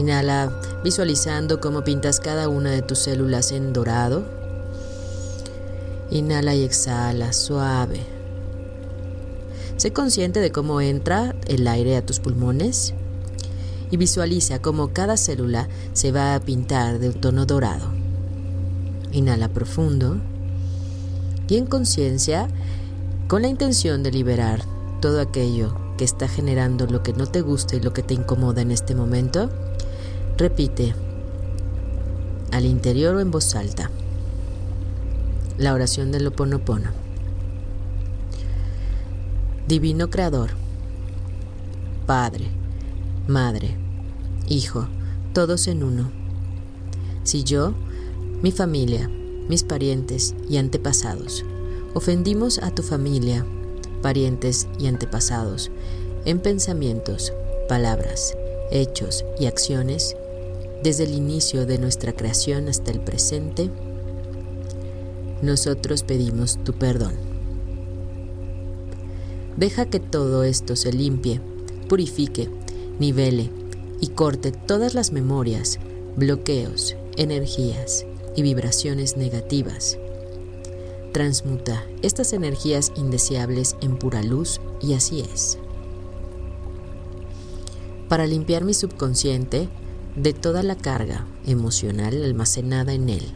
Inhala visualizando cómo pintas cada una de tus células en dorado. Inhala y exhala suave. Sé consciente de cómo entra el aire a tus pulmones y visualiza cómo cada célula se va a pintar de tono dorado. Inhala profundo y en conciencia, con la intención de liberar todo aquello que está generando lo que no te gusta y lo que te incomoda en este momento, repite al interior o en voz alta la oración del Oponopono. Divino Creador, Padre, Madre, Hijo, todos en uno. Si yo, mi familia, mis parientes y antepasados ofendimos a tu familia, parientes y antepasados, en pensamientos, palabras, hechos y acciones, desde el inicio de nuestra creación hasta el presente, nosotros pedimos tu perdón. Deja que todo esto se limpie, purifique, nivele y corte todas las memorias, bloqueos, energías y vibraciones negativas transmuta estas energías indeseables en pura luz y así es. Para limpiar mi subconsciente de toda la carga emocional almacenada en él.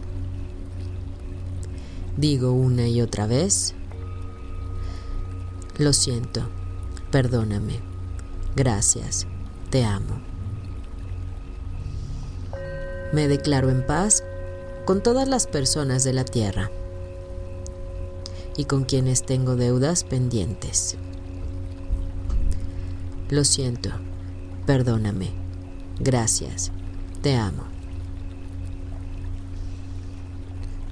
Digo una y otra vez, lo siento, perdóname, gracias, te amo. Me declaro en paz con todas las personas de la tierra y con quienes tengo deudas pendientes. Lo siento, perdóname, gracias, te amo.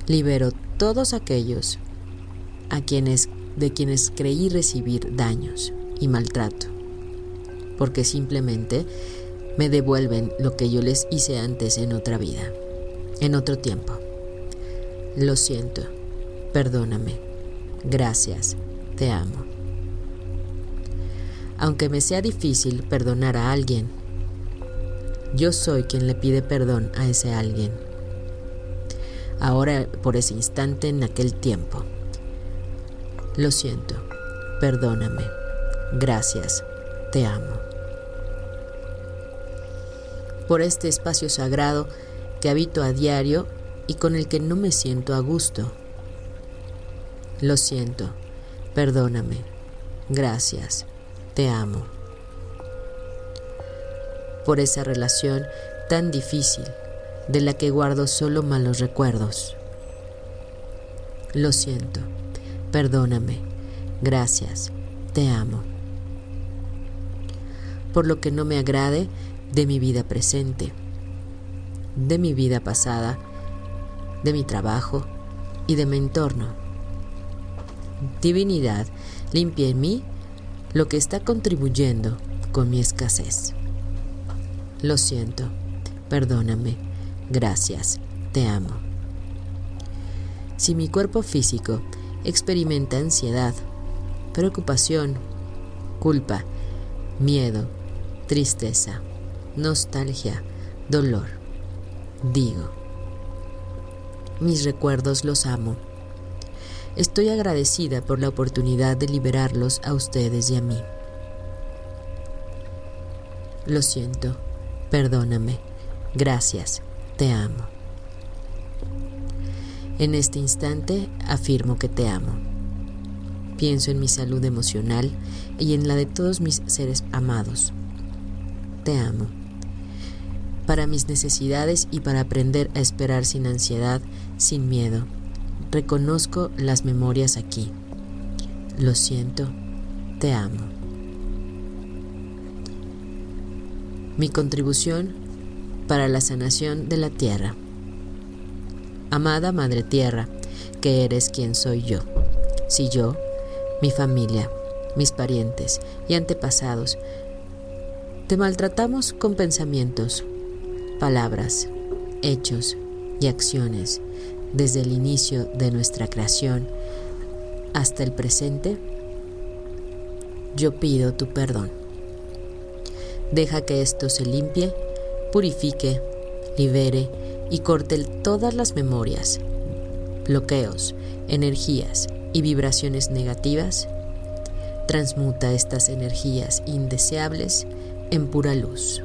Libero todos aquellos a quienes de quienes creí recibir daños y maltrato, porque simplemente me devuelven lo que yo les hice antes en otra vida, en otro tiempo. Lo siento, perdóname Gracias, te amo. Aunque me sea difícil perdonar a alguien, yo soy quien le pide perdón a ese alguien. Ahora, por ese instante, en aquel tiempo. Lo siento, perdóname. Gracias, te amo. Por este espacio sagrado que habito a diario y con el que no me siento a gusto lo siento, perdóname, gracias, te amo. Por esa relación tan difícil de la que guardo solo malos recuerdos. Lo siento, perdóname, gracias, te amo. Por lo que no me agrade de mi vida presente, de mi vida pasada, de mi trabajo y de mi entorno divinidad, limpia en mí lo que está contribuyendo con mi escasez. Lo siento, perdóname, gracias, te amo. Si mi cuerpo físico experimenta ansiedad, preocupación, culpa, miedo, tristeza, nostalgia, dolor, digo, mis recuerdos los amo. Estoy agradecida por la oportunidad de liberarlos a ustedes y a mí. Lo siento, perdóname, gracias, te amo. En este instante afirmo que te amo. Pienso en mi salud emocional y en la de todos mis seres amados. Te amo. Para mis necesidades y para aprender a esperar sin ansiedad, sin miedo, Reconozco las memorias aquí. Lo siento, te amo. Mi contribución para la sanación de la tierra. Amada Madre Tierra, que eres quien soy yo. Si yo, mi familia, mis parientes y antepasados, te maltratamos con pensamientos, palabras, hechos y acciones desde el inicio de nuestra creación hasta el presente, yo pido tu perdón. Deja que esto se limpie, purifique, libere y corte todas las memorias, bloqueos, energías y vibraciones negativas. Transmuta estas energías indeseables en pura luz.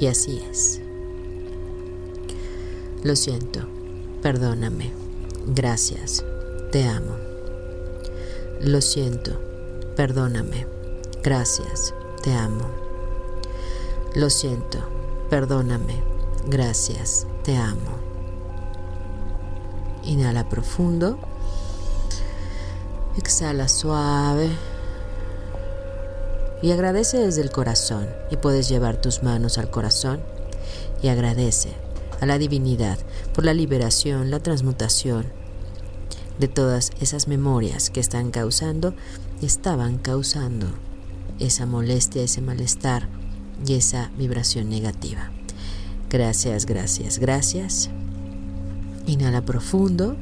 Y así es. Lo siento, perdóname, gracias, te amo. Lo siento, perdóname, gracias, te amo. Lo siento, perdóname, gracias, te amo. Inhala profundo. Exhala suave. Y agradece desde el corazón. Y puedes llevar tus manos al corazón y agradece a la divinidad por la liberación, la transmutación de todas esas memorias que están causando, estaban causando esa molestia, ese malestar y esa vibración negativa. Gracias, gracias, gracias. Inhala profundo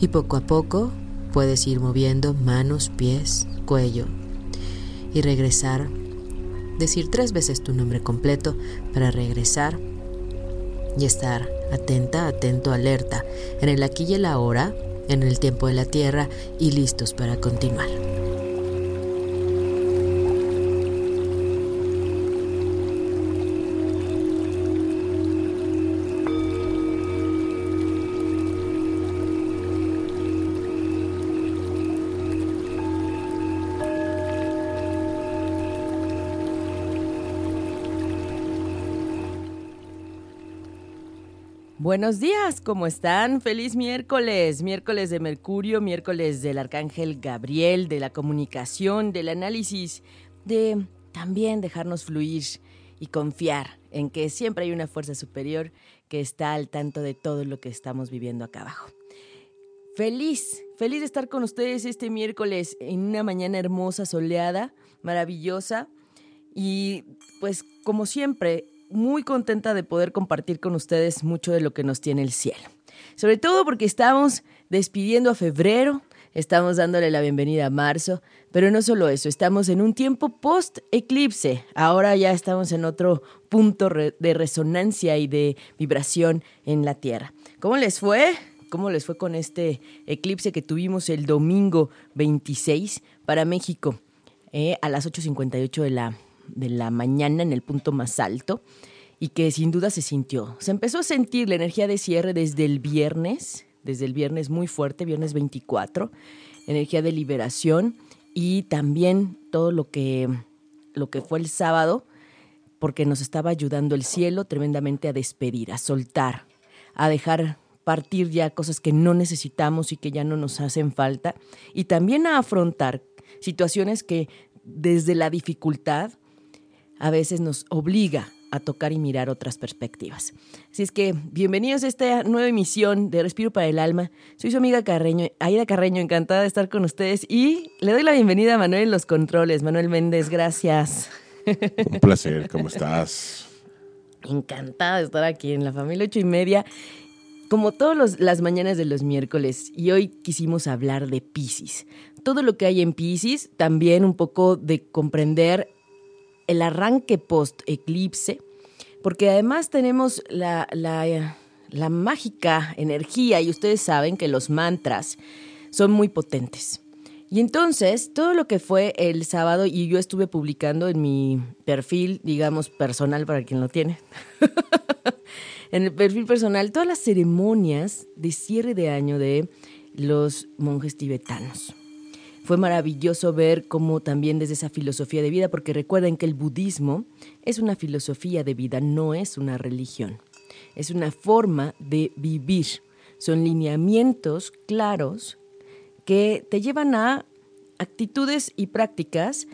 y poco a poco puedes ir moviendo manos, pies, cuello y regresar. Decir tres veces tu nombre completo para regresar y estar atenta, atento, alerta en el aquí y el ahora, en el tiempo de la tierra y listos para continuar. Buenos días, ¿cómo están? Feliz miércoles, miércoles de Mercurio, miércoles del Arcángel Gabriel, de la comunicación, del análisis, de también dejarnos fluir y confiar en que siempre hay una fuerza superior que está al tanto de todo lo que estamos viviendo acá abajo. Feliz, feliz de estar con ustedes este miércoles en una mañana hermosa, soleada, maravillosa y pues como siempre muy contenta de poder compartir con ustedes mucho de lo que nos tiene el cielo. Sobre todo porque estamos despidiendo a febrero, estamos dándole la bienvenida a marzo, pero no solo eso, estamos en un tiempo post-eclipse. Ahora ya estamos en otro punto de resonancia y de vibración en la Tierra. ¿Cómo les fue? ¿Cómo les fue con este eclipse que tuvimos el domingo 26 para México eh, a las 8.58 de la de la mañana en el punto más alto y que sin duda se sintió. Se empezó a sentir la energía de cierre desde el viernes, desde el viernes muy fuerte, viernes 24, energía de liberación y también todo lo que, lo que fue el sábado, porque nos estaba ayudando el cielo tremendamente a despedir, a soltar, a dejar partir ya cosas que no necesitamos y que ya no nos hacen falta, y también a afrontar situaciones que desde la dificultad a veces nos obliga a tocar y mirar otras perspectivas. Así es que bienvenidos a esta nueva emisión de Respiro para el Alma. Soy su amiga Carreño, Aida Carreño, encantada de estar con ustedes y le doy la bienvenida a Manuel en los controles. Manuel Méndez, gracias. Un placer, ¿cómo estás? Encantada de estar aquí en la familia ocho y media. Como todas las mañanas de los miércoles, y hoy quisimos hablar de Pisces. Todo lo que hay en Pisces, también un poco de comprender el arranque post-eclipse, porque además tenemos la, la, mágica energía y ustedes saben que los mantras son muy potentes. Y entonces, todo lo que fue el sábado, y yo estuve publicando en mi perfil, digamos, personal para quien lo tiene, en el perfil personal, todas las ceremonias de cierre de año de los monjes tibetanos. Fue maravilloso ver cómo también desde esa filosofía de vida, porque recuerden que el budismo es una filosofía de vida, no es una religión. Es una forma de vivir. Son lineamientos claros que te llevan a actitudes y prácticas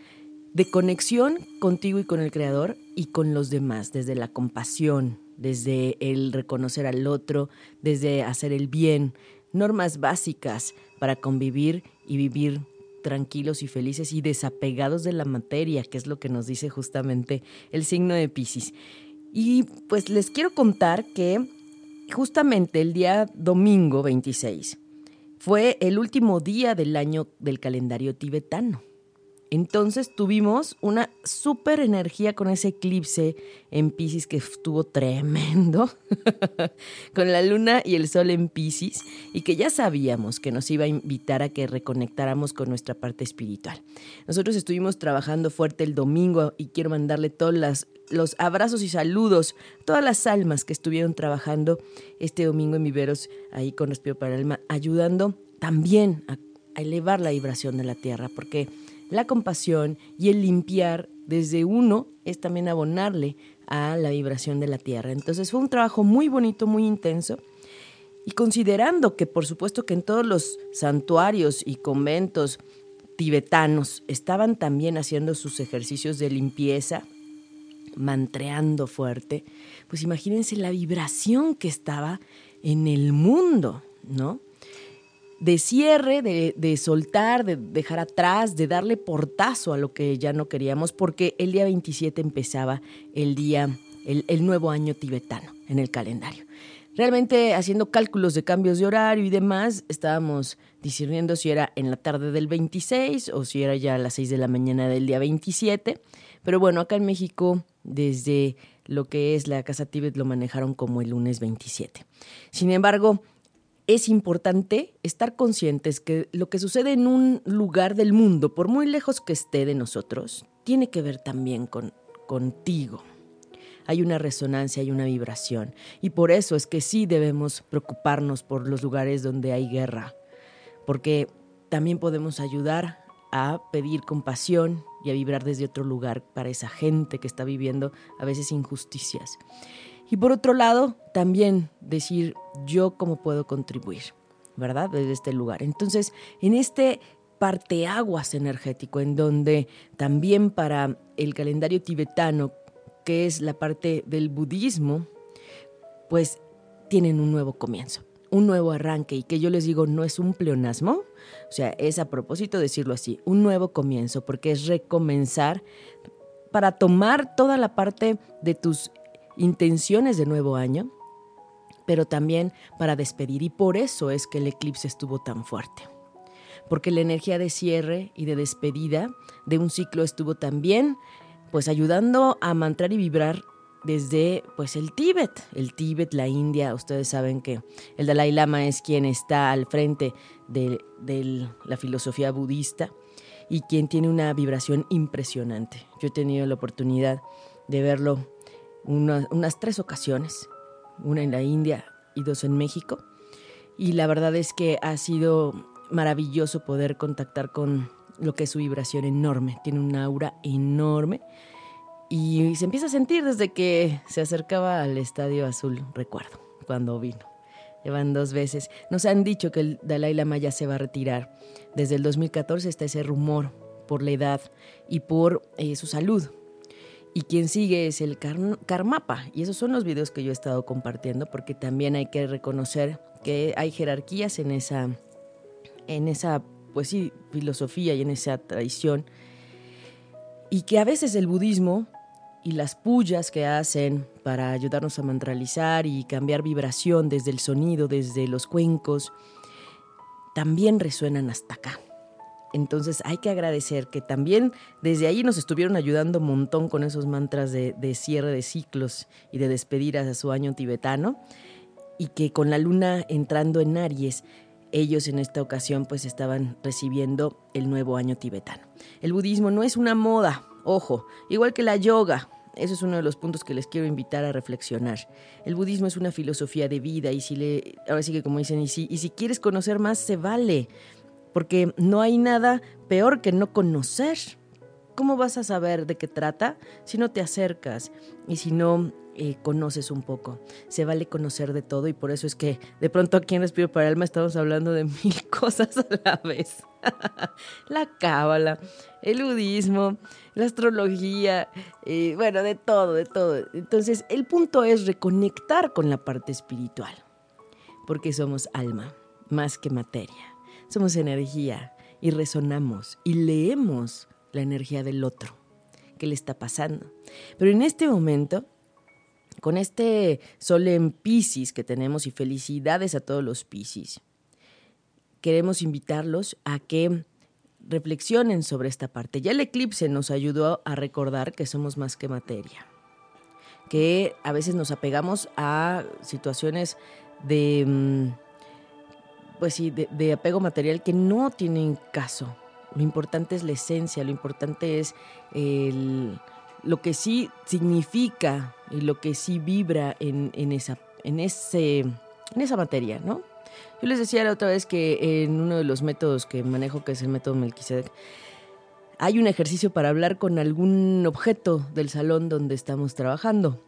de conexión contigo y con el Creador y con los demás, desde la compasión, desde el reconocer al otro, desde hacer el bien, normas básicas para convivir y vivir tranquilos y felices y desapegados de la materia, que es lo que nos dice justamente el signo de Pisces. Y pues les quiero contar que justamente el día domingo 26 fue el último día del año del calendario tibetano. Entonces tuvimos una super energía con ese eclipse en Pisces que estuvo tremendo, con la luna y el sol en Pisces, y que ya sabíamos que nos iba a invitar a que reconectáramos con nuestra parte espiritual. Nosotros estuvimos trabajando fuerte el domingo y quiero mandarle todos los abrazos y saludos todas las almas que estuvieron trabajando este domingo en Viveros, ahí con Respiro para el Alma, ayudando también a elevar la vibración de la tierra, porque la compasión y el limpiar desde uno es también abonarle a la vibración de la tierra. Entonces fue un trabajo muy bonito, muy intenso. Y considerando que por supuesto que en todos los santuarios y conventos tibetanos estaban también haciendo sus ejercicios de limpieza, mantreando fuerte, pues imagínense la vibración que estaba en el mundo, ¿no? De cierre, de, soltar, de dejar atrás, de darle portazo a lo que ya no queríamos, porque el día 27 empezaba el día, el, el nuevo año tibetano en el calendario. Realmente haciendo cálculos de cambios de horario y demás, estábamos discerniendo si era en la tarde del 26 o si era ya a las 6 de la mañana del día 27. Pero bueno, acá en México, desde lo que es la Casa Tibet, lo manejaron como el lunes 27. Sin embargo, es importante estar conscientes que lo que sucede en un lugar del mundo, por muy lejos que esté de nosotros, tiene que ver también con contigo. Hay una resonancia, hay una vibración. Y por eso es que sí debemos preocuparnos por los lugares donde hay guerra, porque también podemos ayudar a pedir compasión y a vibrar desde otro lugar para esa gente que está viviendo a veces injusticias. Y por otro lado, también decir yo cómo puedo contribuir, ¿verdad? Desde este lugar. Entonces, en este parteaguas energético, en donde también para el calendario tibetano, que es la parte del budismo, pues tienen un nuevo comienzo, un nuevo arranque, y que yo les digo no es un pleonasmo, o sea, es a propósito decirlo así, un nuevo comienzo, porque es recomenzar para tomar toda la parte de tus intenciones de nuevo año, pero también para despedir. Y por eso es que el eclipse estuvo tan fuerte. Porque la energía de cierre y de despedida de un ciclo estuvo también pues ayudando a mantrar y vibrar desde pues el Tíbet, el Tíbet, la India, ustedes saben que el Dalai Lama es quien está al frente de, de la filosofía budista y quien tiene una vibración impresionante. Yo he tenido la oportunidad de verlo unas tres ocasiones, una en la India y dos en México. Y la verdad es que ha sido maravilloso poder contactar con lo que es su vibración enorme. Tiene una aura enorme y se empieza a sentir desde que se acercaba al Estadio Azul, recuerdo, cuando vino. Llevan dos veces. Nos han dicho que el Dalai Lama ya se va a retirar. Desde el 2014 está ese rumor por la edad y por eh, su salud. Y quien sigue es el Karmapa. Y esos son los videos que yo he estado compartiendo porque también hay que reconocer que hay jerarquías en esa, en esa pues sí, filosofía y en esa tradición. Y que a veces el budismo y las pullas que hacen para ayudarnos a mantralizar y cambiar vibración desde el sonido, desde los cuencos, también resuenan hasta acá. Entonces hay que agradecer que también desde ahí nos estuvieron ayudando un montón con esos mantras de, cierre de ciclos y de despedir a su año tibetano y que con la luna entrando en Aries, ellos en esta ocasión pues estaban recibiendo el nuevo año tibetano. El budismo no es una moda, ojo, igual que la yoga, eso es uno de los puntos que les quiero invitar a reflexionar. El budismo es una filosofía de vida y si le, ahora sí que como dicen, y si, y si quieres conocer más, se vale porque no hay nada peor que no conocer. ¿Cómo vas a saber de qué trata si no te acercas y si no eh, conoces un poco? Se vale conocer de todo y por eso es que de pronto aquí en Respiro para el Alma estamos hablando de mil cosas a la vez. la cábala, el budismo, la astrología, eh, bueno, de todo, de todo. Entonces, el punto es reconectar con la parte espiritual, porque somos alma, más que materia. Somos energía y resonamos y leemos la energía del otro, qué le está pasando. Pero en este momento, con este sol en Pisces que tenemos y felicidades a todos los Pisces, queremos invitarlos a que reflexionen sobre esta parte. Ya el eclipse nos ayudó a recordar que somos más que materia, que a veces nos apegamos a situaciones de, mm, pues sí, de, apego material que no tienen caso. Lo importante es la esencia, lo importante es lo que sí significa y lo que sí vibra en, esa, en, ese, en esa materia, ¿no? Yo les decía la otra vez que en uno de los métodos que manejo, que es el método Melquisedec, hay un ejercicio para hablar con algún objeto del salón donde estamos trabajando.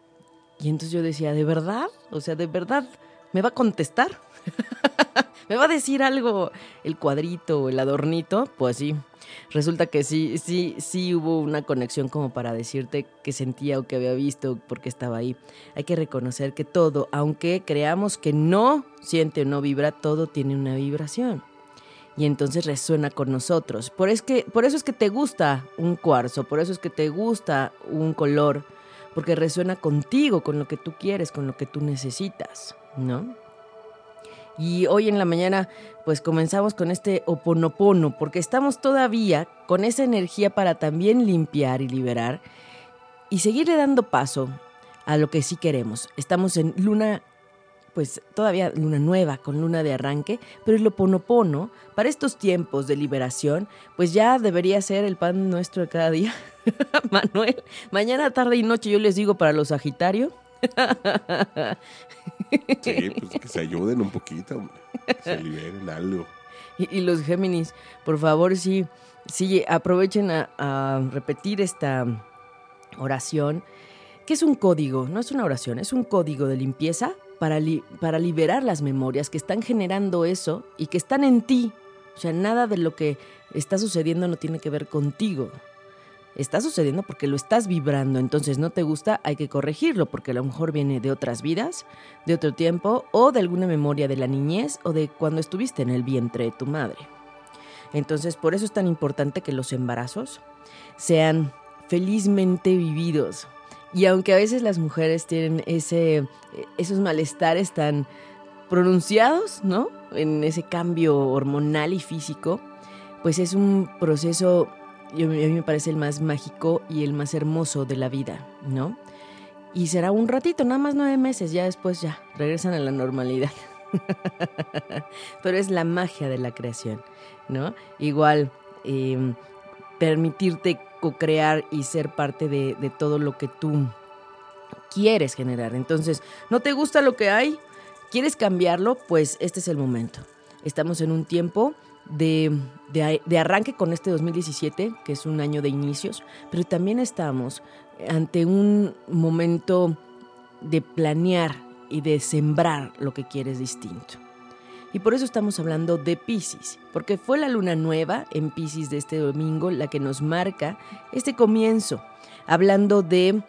Y entonces yo decía, ¿de verdad? O sea, ¿de verdad me va a contestar? ¿Me va a decir algo el cuadrito o el adornito? Pues sí. Resulta que sí, sí, sí hubo una conexión como para decirte que sentía o que había visto porque estaba ahí. Hay que reconocer que todo, aunque creamos que no siente o no vibra, todo tiene una vibración. Y entonces resuena con nosotros. Por, es que, por eso es que te gusta un cuarzo, por eso es que te gusta un color, porque resuena contigo, con lo que tú quieres, con lo que tú necesitas, ¿no? Y hoy en la mañana pues comenzamos con este oponopono porque estamos todavía con esa energía para también limpiar y liberar y seguirle dando paso a lo que sí queremos. Estamos en luna pues todavía luna nueva, con luna de arranque, pero el oponopono, para estos tiempos de liberación, pues ya debería ser el pan nuestro de cada día. Manuel, mañana, tarde y noche yo les digo para los Sagitario, sí, pues que se ayuden un poquito, que se liberen algo. Y, los Géminis, por favor, sí, sí aprovechen a, repetir esta oración, que es un código, no es una oración, es un código de limpieza para, para liberar las memorias que están generando eso y que están en ti. O sea, nada de lo que está sucediendo no tiene que ver contigo está sucediendo porque lo estás vibrando, entonces no te gusta, hay que corregirlo porque a lo mejor viene de otras vidas, de otro tiempo o de alguna memoria de la niñez o de cuando estuviste en el vientre de tu madre. Entonces por eso es tan importante que los embarazos sean felizmente vividos. Y aunque a veces las mujeres tienen ese, esos malestares tan pronunciados, ¿no? En ese cambio hormonal y físico, pues es un proceso y a mí me parece el más mágico y el más hermoso de la vida, ¿no? Y será un ratito, nada más nueve meses, ya después ya regresan a la normalidad. Pero es la magia de la creación, ¿no? Igual, em, permitirte co-crear y ser parte de, de todo lo que tú quieres generar. Entonces, ¿no te gusta lo que hay? ¿Quieres cambiarlo? Pues este es el momento. Estamos en un tiempo de, de, arranque con este 2017, que es un año de inicios, pero también estamos ante un momento de planear y de sembrar lo que quieres distinto. Y por eso estamos hablando de Pisces, porque fue la luna nueva en Pisces de este domingo la que nos marca este comienzo, hablando de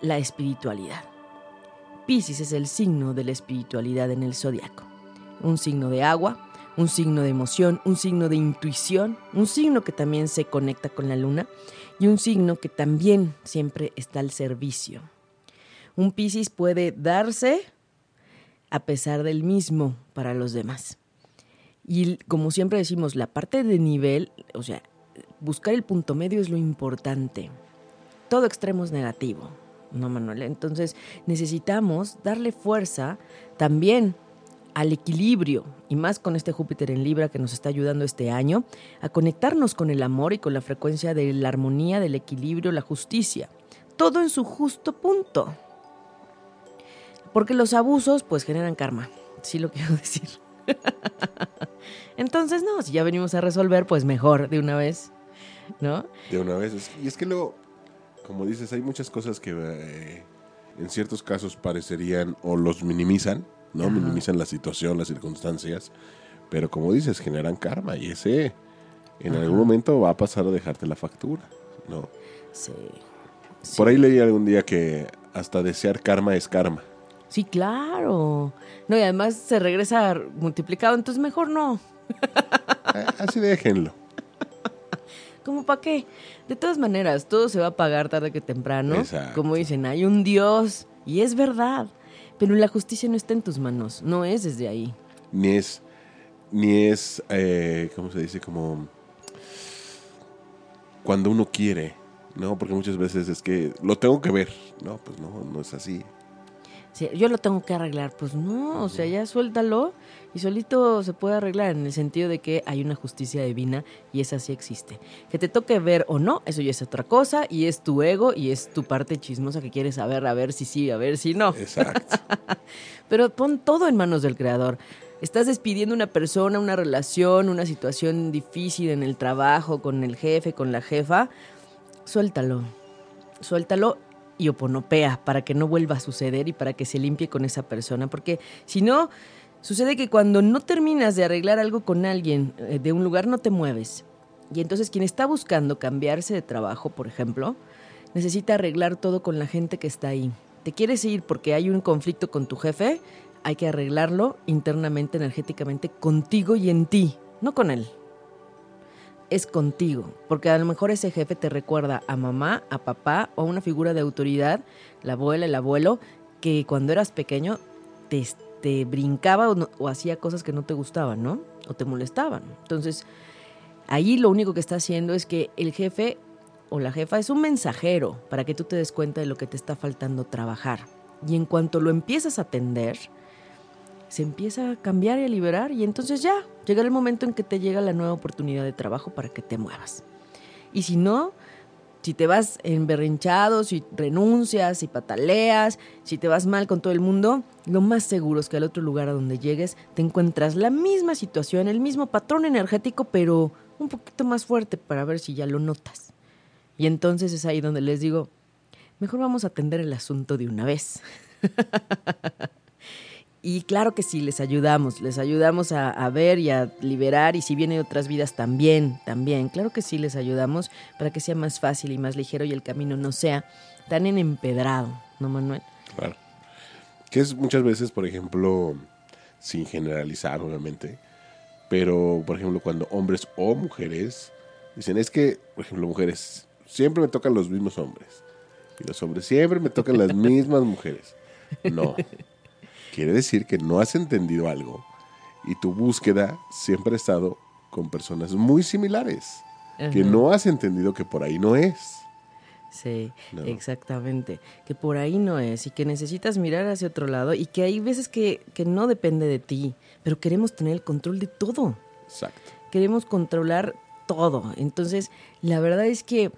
la espiritualidad. Pisces es el signo de la espiritualidad en el zodiaco, un signo de agua, un signo de emoción, un signo de intuición, un signo que también se conecta con la luna y un signo que también siempre está al servicio. Un Piscis puede darse a pesar del mismo para los demás. Y como siempre decimos, la parte de nivel, o sea, buscar el punto medio es lo importante. Todo extremo es negativo, ¿no, Manuel? Entonces necesitamos darle fuerza también al equilibrio, y más con este Júpiter en Libra que nos está ayudando este año, a conectarnos con el amor y con la frecuencia de la armonía, del equilibrio, la justicia. Todo en su justo punto. Porque los abusos pues generan karma, sí lo quiero decir. Entonces, no, si ya venimos a resolver, pues mejor de una vez, ¿no? De una vez. Y es que luego, como dices, hay muchas cosas que eh, en ciertos casos parecerían o los minimizan, ¿no? Minimizan la situación, las circunstancias, Pero como dices, generan karma y ese en algún momento va a pasar a dejarte la factura, ¿no? Sí. Por ahí leí algún día que hasta desear karma es karma. Sí, claro. No, y además se regresa multiplicado, entonces mejor no. Así déjenlo. ¿Cómo para qué? De todas maneras, todo se va a pagar tarde que temprano. Exacto. Como dicen, hay un Dios. Y es verdad. Pero la justicia no está en tus manos. No es desde ahí. Ni es, ni es, eh, ¿cómo se dice? Como cuando uno quiere, ¿no? Porque muchas veces es que lo tengo que ver, ¿no? Pues no, no es así. Sí, yo lo tengo que arreglar. Pues no, o sea, ya suéltalo y solito se puede arreglar en el sentido de que hay una justicia divina y esa sí existe. Que te toque ver o no, eso ya es otra cosa y es tu ego y es tu parte chismosa que quieres saber a ver si sí, a ver si no. Exacto. Pero pon todo en manos del creador. Estás despidiendo una persona, una relación, una situación difícil en el trabajo, con el jefe, con la jefa. Suéltalo. Suéltalo y oponopea para que no vuelva a suceder y para que se limpie con esa persona. Porque si no, sucede que cuando no terminas de arreglar algo con alguien eh, de un lugar, no te mueves. Y entonces quien está buscando cambiarse de trabajo, por ejemplo, necesita arreglar todo con la gente que está ahí. ¿Te quieres ir porque hay un conflicto con tu jefe? Hay que arreglarlo internamente, energéticamente, contigo y en ti, no con él. Es contigo, porque a lo mejor ese jefe te recuerda a mamá, a papá o a una figura de autoridad, la abuela, el abuelo, que cuando eras pequeño te, te brincaba o, hacía cosas que no te gustaban, ¿no? O te molestaban. Entonces, ahí lo único que está haciendo es que el jefe o la jefa es un mensajero para que tú te des cuenta de lo que te está faltando trabajar. Y en cuanto lo empiezas a atender, se empieza a cambiar y a liberar y entonces ya, llega el momento en que te llega la nueva oportunidad de trabajo para que te muevas. Y si no, si te vas emberrinchado, si renuncias, si pataleas, si te vas mal con todo el mundo, lo más seguro es que al otro lugar a donde llegues te encuentras la misma situación, el mismo patrón energético, pero un poquito más fuerte para ver si ya lo notas. Y entonces es ahí donde les digo, mejor vamos a atender el asunto de una vez. Y claro que sí, les ayudamos, les ayudamos a, a ver y a liberar y si vienen otras vidas también, también, claro que sí les ayudamos para que sea más fácil y más ligero y el camino no sea tan empedrado, ¿no, Manuel? Claro. Que es muchas veces, por ejemplo, sin generalizar, obviamente, pero, por ejemplo, cuando hombres o mujeres dicen, es que, por ejemplo, mujeres, siempre me tocan los mismos hombres. Y los hombres siempre me tocan las mismas mujeres. No. Quiere decir que no has entendido algo y tu búsqueda siempre ha estado con personas muy similares. Que no has entendido que por ahí no es. Sí, No. exactamente. Que por ahí no es y que necesitas mirar hacia otro lado y que hay veces que, que no depende de ti, pero queremos tener el control de todo. Exacto. queremos controlar todo. Entonces, la verdad es que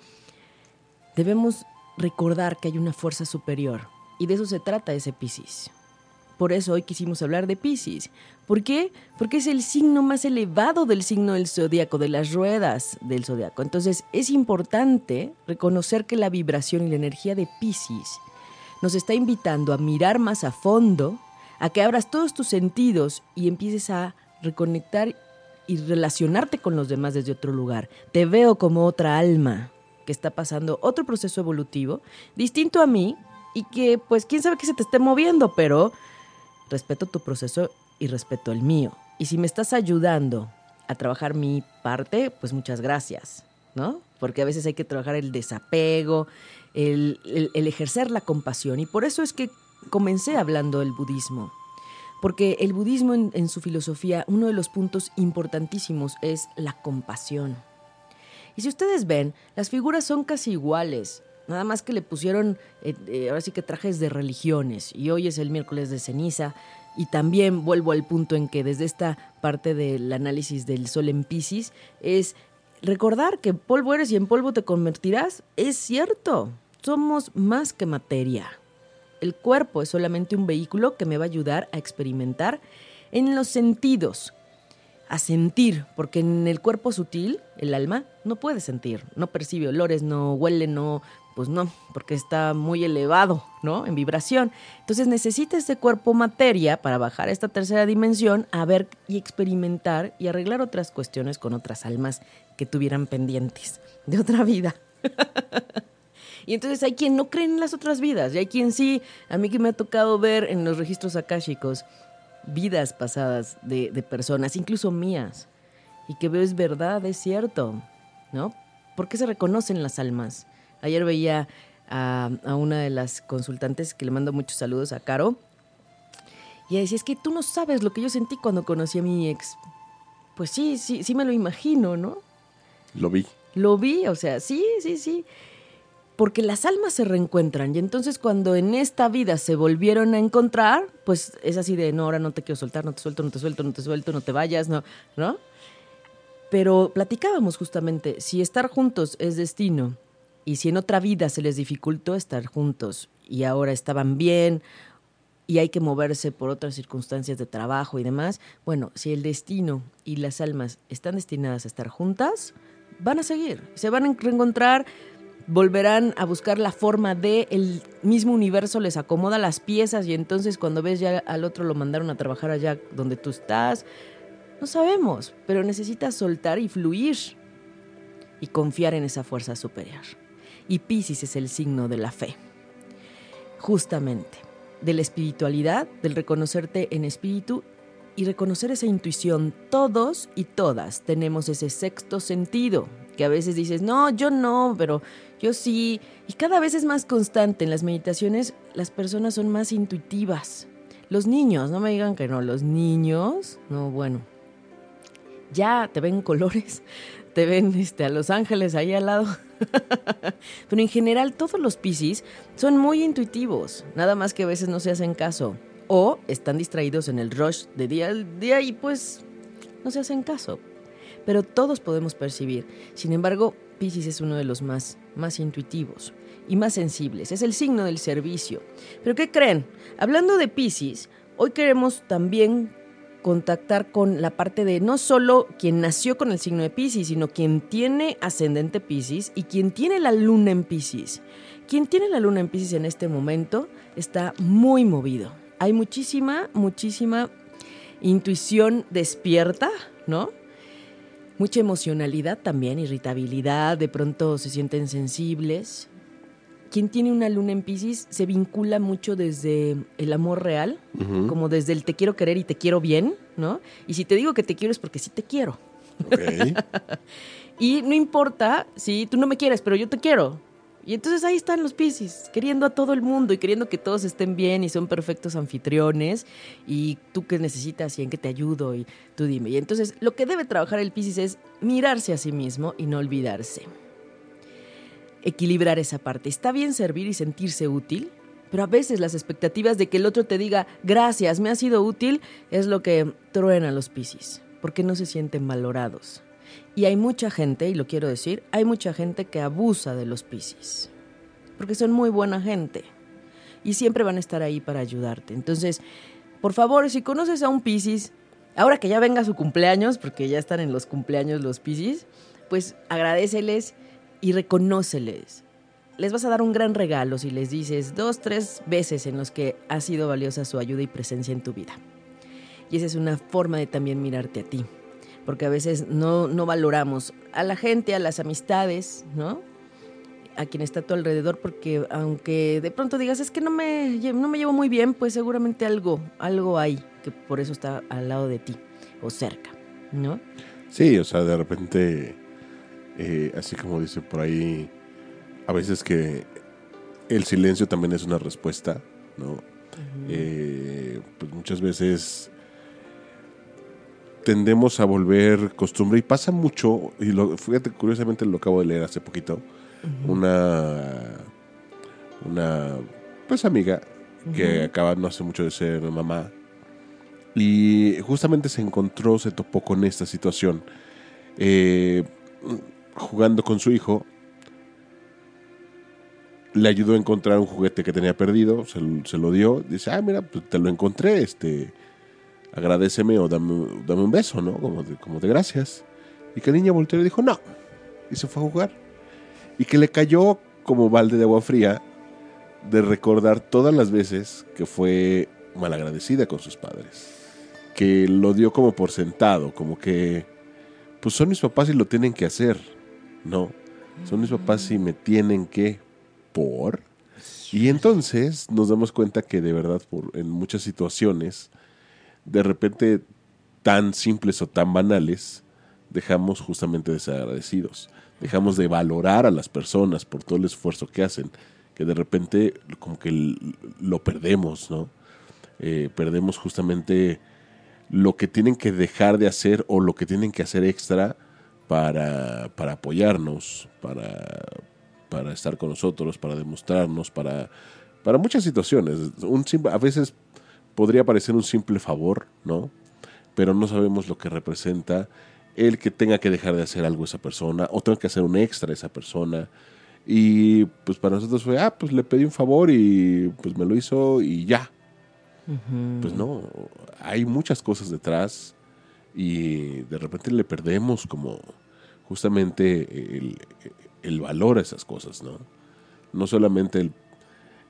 debemos recordar que hay una fuerza superior y de eso se trata ese Piscis. Por eso hoy quisimos hablar de Piscis. ¿Por qué? Porque es el signo más elevado del signo del zodiaco, de las ruedas del zodiaco. Entonces, es importante reconocer que la vibración y la energía de Piscis nos está invitando a mirar más a fondo, a que abras todos tus sentidos y empieces a reconectar y relacionarte con los demás desde otro lugar. Te veo como otra alma que está pasando otro proceso evolutivo distinto a mí y que pues quién sabe que se te esté moviendo, pero respeto tu proceso y respeto el mío. Y si me estás ayudando a trabajar mi parte, pues muchas gracias, ¿no? Porque a veces hay que trabajar el desapego, el, ejercer la compasión. Y por eso es que comencé hablando del budismo. Porque el budismo en su filosofía, uno de los puntos importantísimos es la compasión. Y si ustedes ven, las figuras son casi iguales. Nada más que le pusieron, eh, eh, ahora sí que trajes de religiones. Y hoy es el miércoles de ceniza. Y también vuelvo al punto en que desde esta parte del análisis del sol en Pisces es recordar que polvo eres y en polvo te convertirás. Es cierto, somos más que materia. El cuerpo es solamente un vehículo que me va a ayudar a experimentar en los sentidos. a sentir, porque en el cuerpo sutil, el alma, no puede sentir, no percibe olores, no huele, no, pues no, porque está muy elevado, ¿no? En vibración. Entonces necesita este cuerpo materia para bajar a esta tercera dimensión, a ver y experimentar y arreglar otras cuestiones con otras almas que tuvieran pendientes de otra vida. y entonces hay quien no cree en las otras vidas, y hay quien sí, a mí que me ha tocado ver en los registros akáshicos vidas pasadas de, de personas, incluso mías, y que veo es verdad, es cierto, ¿no? ¿Por qué se reconocen las almas? Ayer veía a, una de las consultantes que le mando muchos saludos a Caro. Y ella decía, es que tú no sabes lo que yo sentí cuando conocí a mi ex. Pues sí, sí, sí me lo imagino, ¿no? Lo vi. Lo vi, o sea, sí, sí, sí. Porque las almas se reencuentran y entonces cuando en esta vida se volvieron a encontrar, pues es así de, no, ahora no te quiero soltar, no te suelto, no te suelto, no te suelto, no te vayas, no, ¿no? Pero platicábamos justamente, si estar juntos es destino y si en otra vida se les dificultó estar juntos y ahora estaban bien y hay que moverse por otras circunstancias de trabajo y demás, bueno, si el destino y las almas están destinadas a estar juntas, van a seguir, se van a reencontrar, volverán a buscar la forma de el mismo universo les acomoda las piezas y entonces cuando ves ya al otro lo mandaron a trabajar allá donde tú estás, no sabemos, pero necesitas soltar y fluir y confiar en esa fuerza superior y Pisces es el signo de la fe. Justamente, de la espiritualidad, del reconocerte en espíritu y reconocer esa intuición. Todos y todas tenemos ese sexto sentido, que a veces dices, no, yo no, pero yo sí. Y cada vez es más constante. En las meditaciones las personas son más intuitivas. Los niños, no me digan que no, los niños, no, bueno, ya te ven colores, te ven este, a los ángeles ahí al lado. Pero en general todos los Piscis son muy intuitivos, nada más que a veces no se hacen caso. O están distraídos en el rush de día al día y pues no se hacen caso. Pero todos podemos percibir. Sin embargo, Piscis es uno de los más, más intuitivos y más sensibles. Es el signo del servicio. Pero ¿qué creen? Hablando de Piscis, hoy queremos también contactar con la parte de no solo quien nació con el signo de Pisces, sino quien tiene ascendente Pisces y quien tiene la luna en Pisces. Quien tiene la luna en Pisces en este momento está muy movido. Hay muchísima, muchísima intuición despierta, ¿no? Mucha emocionalidad también, irritabilidad, de pronto se sienten sensibles, quien tiene una luna en Pisces se vincula mucho desde el amor real, como desde el te quiero querer y te quiero bien, ¿no? Y si te digo que te quiero es porque sí te quiero. y no importa si tú no me quieres, pero yo te quiero. Y entonces ahí están los Pisces, queriendo a todo el mundo y queriendo que todos estén bien y son perfectos anfitriones. Y tú qué necesitas y en qué te ayudo y tú dime. Y entonces lo que debe trabajar el Pisces es mirarse a sí mismo y no olvidarse equilibrar esa parte. Está bien servir y sentirse útil, pero a veces las expectativas de que el otro te diga gracias, me ha sido útil, es lo que truena los piscis, porque no se sienten valorados. Y hay mucha gente, y lo quiero decir, hay mucha gente que abusa de los piscis, porque son muy buena gente y siempre van a estar ahí para ayudarte. Entonces, por favor, si conoces a un piscis, ahora que ya venga su cumpleaños, porque ya están en los cumpleaños los piscis, pues agradeceles y reconóceles. Les vas a dar un gran regalo si les dices dos, tres veces en los que ha sido valiosa su ayuda y presencia en tu vida. Y esa es una forma de también mirarte a ti, porque a veces no, no valoramos a la gente, a las amistades, ¿no? a quien está a tu alrededor, porque aunque de pronto digas, es que no me, no me llevo muy bien, pues seguramente algo, algo hay que por eso está al lado de ti o cerca, ¿no? Sí, o sea, de repente eh, así como dice por ahí, a veces que el silencio también es una respuesta, ¿no? Eh, pues muchas veces tendemos a volver costumbre y pasa mucho, y lo, fíjate, curiosamente lo acabo de leer hace poquito, una, una, pues amiga que acaba no hace mucho de ser mamá y justamente se encontró, se topó con esta situación. Eh, jugando con su hijo, le ayudó a encontrar un juguete que tenía perdido, se, lo dio, dice, ah, mira, pues te lo encontré, este, agradeceme o dame, dame un beso, ¿no? Como de, como de gracias. Y que la niña volteó y dijo, no. Y se fue a jugar. Y que le cayó como balde de agua fría de recordar todas las veces que fue malagradecida con sus padres. Que lo dio como por sentado, como que, pues son mis papás y lo tienen que hacer. No, son mis papás y me tienen que, por. Y entonces nos damos cuenta que de verdad, por, en muchas situaciones, de repente tan simples o tan banales, dejamos justamente de ser agradecidos. Dejamos de valorar a las personas por todo el esfuerzo que hacen, que de repente como que lo perdemos, ¿no? Eh, perdemos justamente lo que tienen que dejar de hacer o lo que tienen que hacer extra para, para apoyarnos, para, para estar con nosotros, para demostrarnos, para, para muchas situaciones. Un, a veces podría parecer un simple favor, ¿no? Pero no sabemos lo que representa el que tenga que dejar de hacer algo esa persona o tenga que hacer un extra esa persona. Y pues para nosotros fue, ah, pues le pedí un favor y pues me lo hizo y ya. Pues no, hay muchas cosas detrás y de repente le perdemos como justamente el, el valor a esas cosas, ¿no? No solamente el,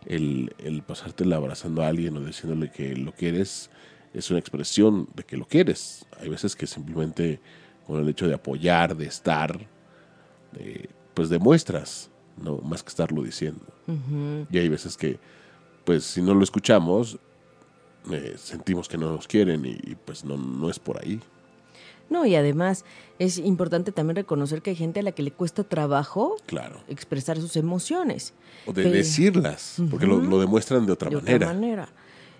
el, el pasártela abrazando a alguien o diciéndole que lo quieres es una expresión de que lo quieres. Hay veces que simplemente con el hecho de apoyar, de estar, pues demuestras, ¿no? Más que estarlo diciendo. Y hay veces que, pues si no lo escuchamos, eh, sentimos que no nos quieren y, y pues no, no es por ahí. No, y además es importante también reconocer que hay gente a la que le cuesta trabajo claro. expresar sus emociones. O de decirlas, porque lo, demuestran de otra de manera. Otra manera.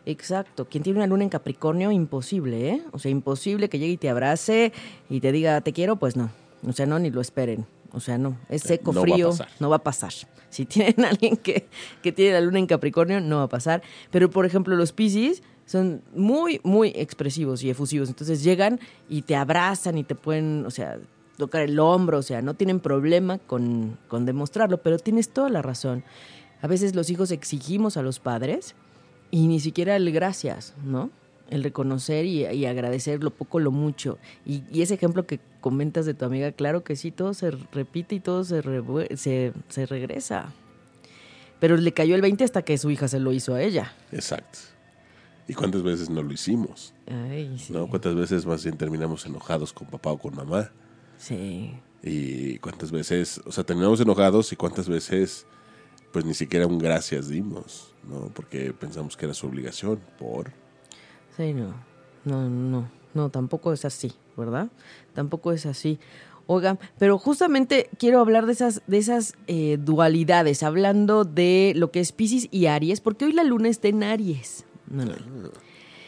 Exacto. Quien tiene una luna en Capricornio, imposible, ¿eh? O sea, imposible que llegue y te abrace y te diga te quiero, pues no. O sea, no, ni lo esperen. O sea, no. Es seco, frío, no va a pasar. Si tienen alguien que, que tiene la luna en Capricornio, no va a pasar. Pero, por ejemplo, los Piscis son muy, muy expresivos y efusivos. Entonces llegan y te abrazan y te pueden, o sea, tocar el hombro, o sea, no tienen problema con, con demostrarlo, pero tienes toda la razón. A veces los hijos exigimos a los padres y ni siquiera el gracias, ¿no? El reconocer y, agradecer lo poco, lo mucho. Y, ese ejemplo que comentas de tu amiga, claro que sí, todo se repite y todo se, se, se regresa. Pero le cayó el 20 hasta que su hija se lo hizo a ella. Exacto. ¿Y cuántas veces no lo hicimos? Ay, sí. ¿No? ¿Cuántas veces más bien terminamos enojados con papá o con mamá? Sí. Y cuántas veces, o sea, terminamos enojados y cuántas veces, pues ni siquiera un gracias dimos, ¿no? Porque pensamos que era su obligación, por... Sí, no, no, no, no, tampoco es así, ¿verdad? Tampoco es así. Oigan, pero justamente quiero hablar de esas, de esas eh, dualidades, hablando de lo que es Pisces y Aries, porque hoy la luna está en Aries.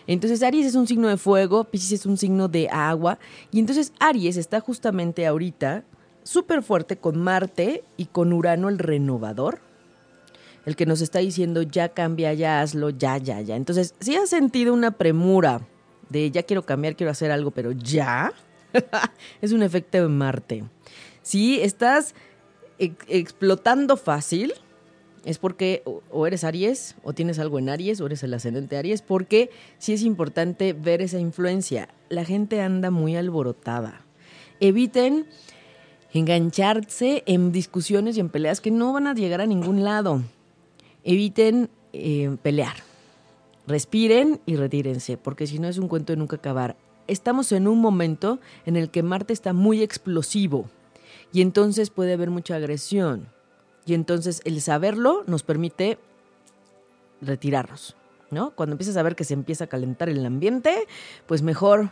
Entonces Aries es un signo de fuego, Pisces es un signo de agua. Y entonces Aries está justamente ahorita súper fuerte con Marte y con Urano el renovador. El que nos está diciendo ya cambia, ya hazlo, ya, ya, ya. Entonces, si has sentido una premura de ya quiero cambiar, quiero hacer algo, pero ya, es un efecto de Marte. Si estás explotando fácil, es porque o eres Aries, o tienes algo en Aries, o eres el ascendente Aries, porque sí es importante ver esa influencia. La gente anda muy alborotada. Eviten engancharse en discusiones y en peleas que no van a llegar a ningún lado. Eviten eh, pelear. Respiren y retírense, porque si no es un cuento de nunca acabar. Estamos en un momento en el que Marte está muy explosivo y entonces puede haber mucha agresión y entonces el saberlo nos permite retirarnos, ¿no? Cuando empiezas a ver que se empieza a calentar el ambiente, pues mejor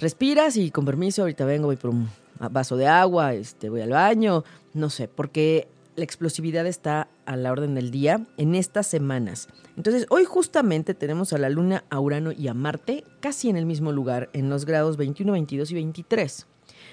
respiras y con permiso, ahorita vengo, voy por un vaso de agua, este, voy al baño, no sé, porque la explosividad está a la orden del día en estas semanas. Entonces, hoy justamente tenemos a la Luna, a Urano y a Marte casi en el mismo lugar, en los grados 21, 22 y 23,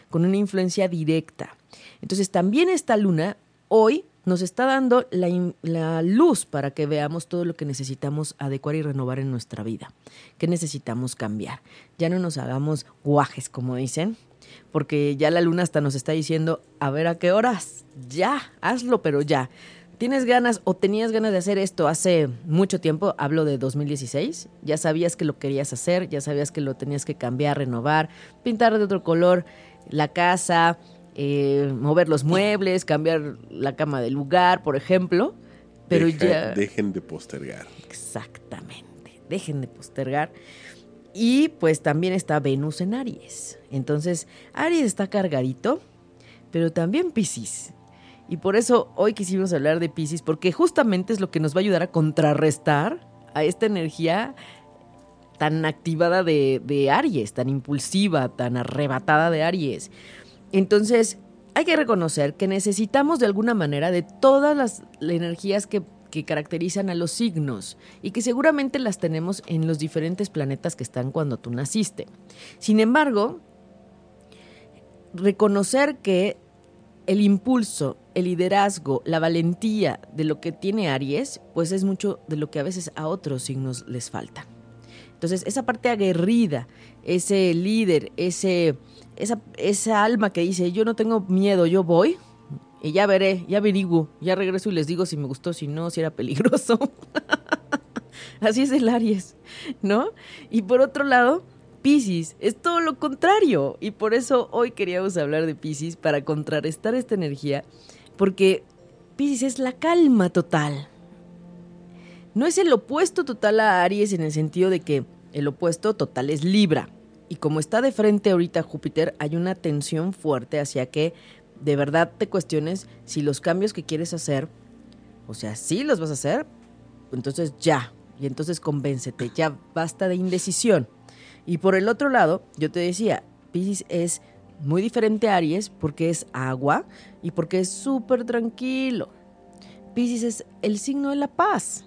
con una influencia directa. Entonces, también esta Luna hoy nos está dando la, luz para que veamos todo lo que necesitamos adecuar y renovar en nuestra vida. ¿Qué necesitamos cambiar? Ya no nos hagamos guajes, como dicen, porque ya la luna hasta nos está diciendo, a ver a qué horas, ya, hazlo, pero ya. tienes ganas o tenías ganas de hacer esto hace mucho tiempo, hablo de 2016, ya sabías que lo querías hacer, ya sabías que lo tenías que cambiar, renovar, pintar de otro color la casa, eh, mover los muebles, cambiar la cama del lugar, por ejemplo. Pero ya. Dejen de postergar. Exactamente. Dejen de postergar. Y pues también está Venus en Aries. Entonces, Aries está cargadito, pero también Pisces. Y por eso hoy quisimos hablar de Pisces, porque justamente es lo que nos va a ayudar a contrarrestar a esta energía tan activada de, de Aries, tan impulsiva, tan arrebatada de Aries. Entonces, hay que reconocer que necesitamos de alguna manera de todas las energías que caracterizan a los signos y que seguramente las tenemos en los diferentes planetas que están cuando tú naciste. Sin embargo, reconocer que el impulso, el liderazgo, la valentía de lo que tiene Aries, pues es mucho de lo que a veces a otros signos les falta. Entonces, esa parte aguerrida, ese líder, ese, esa, alma que dice, yo no tengo miedo, yo voy, y ya veré, ya averiguo, ya regreso y les digo si me gustó, si no, si era peligroso. Así es el Aries, ¿no? Y por otro lado, Pisces es todo lo contrario. Y por eso hoy queríamos hablar de Pisces para contrarrestar esta energía, porque Pisces es la calma total. No es el opuesto total a Aries en el sentido de que el opuesto total es Libra. Y como está de frente ahorita Júpiter, hay una tensión fuerte hacia que de verdad te cuestiones si los cambios que quieres hacer, o sea, sí los vas a hacer, entonces ya, y entonces convéncete, ya basta de indecisión. Y por el otro lado, yo te decía, Pisces es muy diferente a Aries porque es agua y porque es súper tranquilo. Pisces es el signo de la paz,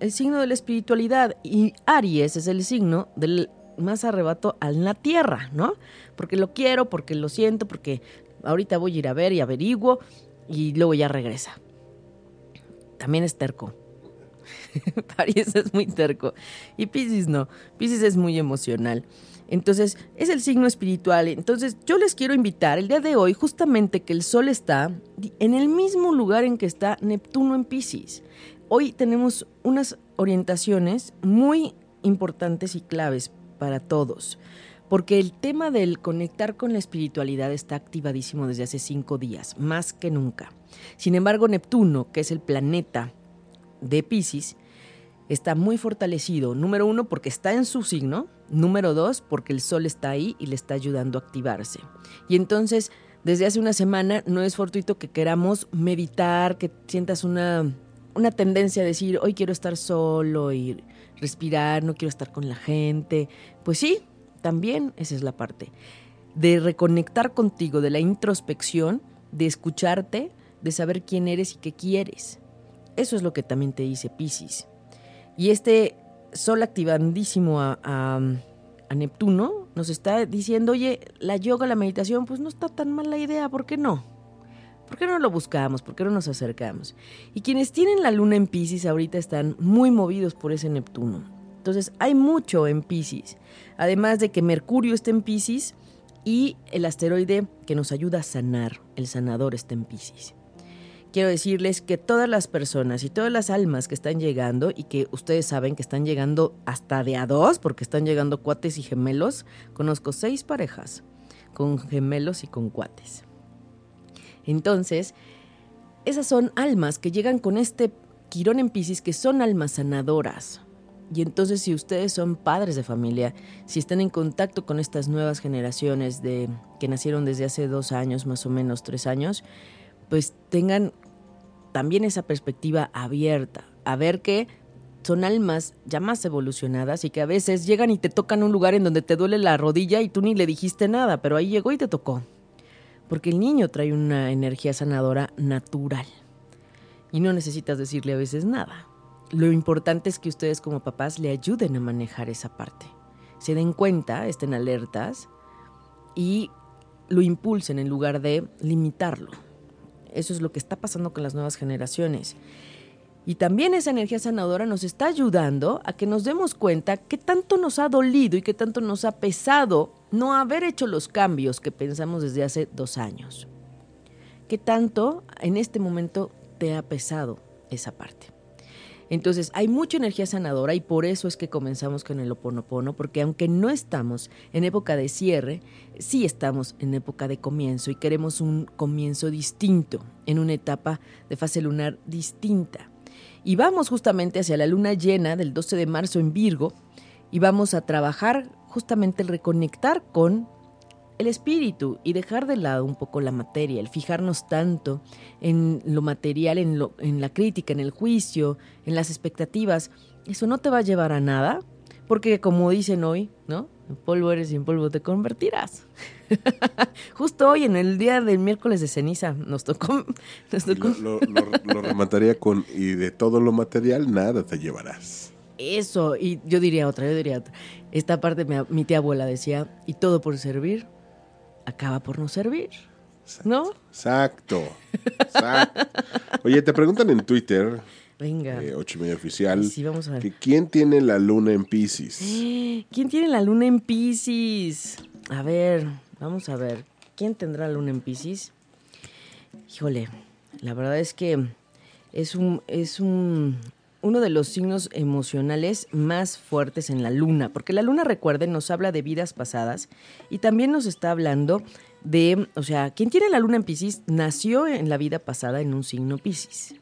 el signo de la espiritualidad y Aries es el signo del más arrebato a la tierra, ¿no? Porque lo quiero, porque lo siento, porque ahorita voy a ir a ver y averiguo y luego ya regresa. También es terco. Es muy terco. Y Pisces no. Pisces es muy emocional. Entonces, es el signo espiritual. Entonces, yo les quiero invitar el día de hoy, justamente que el Sol está en el mismo lugar en que está Neptuno en Pisces. Hoy tenemos unas orientaciones muy importantes y claves para todos porque el tema del conectar con la espiritualidad está activadísimo desde hace cinco días, más que nunca. Sin embargo, Neptuno, que es el planeta de Pisces, está muy fortalecido. Número uno, porque está en su signo. Número dos, porque el Sol está ahí y le está ayudando a activarse. Y entonces, desde hace una semana, no es fortuito que queramos meditar, que sientas una, una tendencia a decir, hoy quiero estar solo y respirar, no quiero estar con la gente. Pues sí, también esa es la parte de reconectar contigo, de la introspección, de escucharte, de saber quién eres y qué quieres. Eso es lo que también te dice Pisces. Y este sol activandísimo a, a, Neptuno nos está diciendo, oye, la yoga, la meditación, pues no está tan mala idea, ¿por qué no? ¿Por qué no lo buscamos? ¿Por qué no nos acercamos? Y quienes tienen la luna en Pisces ahorita están muy movidos por ese Neptuno. Entonces hay mucho en Pisces. Además de que Mercurio está en Pisces y el asteroide que nos ayuda a sanar, el sanador está en Pisces. Quiero decirles que todas las personas y todas las almas que están llegando y que ustedes saben que están llegando hasta de a dos, porque están llegando cuates y gemelos, conozco seis parejas con gemelos y con cuates. Entonces, esas son almas que llegan con este Quirón en Pisces, que son almas sanadoras, y entonces si ustedes son padres de familia, si están en contacto con estas nuevas generaciones de, que nacieron desde hace dos años, más o menos tres años, pues tengan también esa perspectiva abierta, a ver que son almas ya más evolucionadas y que a veces llegan y te tocan un lugar en donde te duele la rodilla y tú ni le dijiste nada, pero ahí llegó y te tocó. Porque el niño trae una energía sanadora natural y no necesitas decirle a veces nada. Lo importante es que ustedes como papás le ayuden a manejar esa parte. Se den cuenta, estén alertas y lo impulsen en lugar de limitarlo. Eso es lo que está pasando con las nuevas generaciones. Y también esa energía sanadora nos está ayudando a que nos demos cuenta qué tanto nos ha dolido y qué tanto nos ha pesado no haber hecho los cambios que pensamos desde hace dos años. ¿Qué tanto en este momento te ha pesado esa parte. Entonces, hay mucha energía sanadora y por eso es que comenzamos con el oponopono, porque aunque no estamos en época de cierre, sí estamos en época de comienzo y queremos un comienzo distinto, en una etapa de fase lunar distinta. Y vamos justamente hacia la luna llena del 12 de marzo en Virgo y vamos a trabajar justamente el reconectar con el espíritu y dejar de lado un poco la materia, el fijarnos tanto en lo material, en, lo, en la crítica, en el juicio, en las expectativas, eso no te va a llevar a nada, porque como dicen hoy, ¿no? En polvo eres y en polvo te convertirás. Justo hoy, en el día del miércoles de ceniza, nos tocó... Lo, lo remataría con, y de todo lo material, nada te llevarás. Eso, y yo diría otra, yo diría otra. Esta parte mi, mi tía abuela decía, y todo por servir, acaba por no servir. ¿No? Exacto. Oye, te preguntan en Twitter. Venga. Eh, ocho y medio oficial. Sí, vamos a ver. Que ¿Quién tiene la luna en Pisces? ¿Quién tiene la luna en Pisces? A ver, vamos a ver. ¿Quién tendrá la luna en Pisces? Híjole, la verdad es que es un, es un, uno de los signos emocionales más fuertes en la luna, porque la luna, recuerden, nos habla de vidas pasadas y también nos está hablando de, o sea, quien tiene la luna en Pisces nació en la vida pasada en un signo Pisces.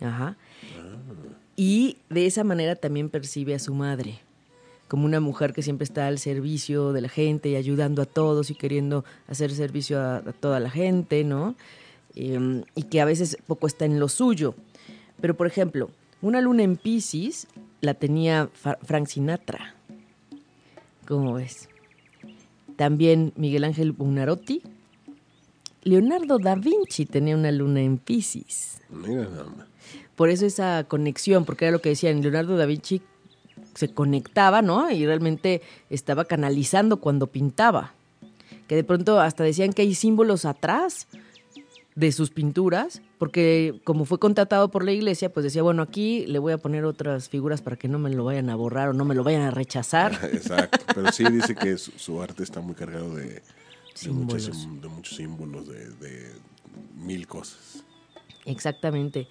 Ajá. Y de esa manera también percibe a su madre como una mujer que siempre está al servicio de la gente y ayudando a todos y queriendo hacer servicio a, toda la gente, ¿no? Eh, y que a veces poco está en lo suyo. Pero, por ejemplo, una luna en Pisces la tenía Frank Sinatra. ¿Cómo ves? También Miguel Ángel Bunarotti. Leonardo da Vinci tenía una luna en Pisces. Mira, Por eso esa conexión, porque era lo que decían, Leonardo da Vinci se conectaba, ¿no? Y realmente estaba canalizando cuando pintaba. Que de pronto hasta decían que hay símbolos atrás de sus pinturas, porque como fue contratado por la iglesia, pues decía, bueno, aquí le voy a poner otras figuras para que no me lo vayan a borrar o no me lo vayan a rechazar. Exacto, pero sí dice que su, su arte está muy cargado de, de muchos símbolos, de, de, mil cosas. Exactamente.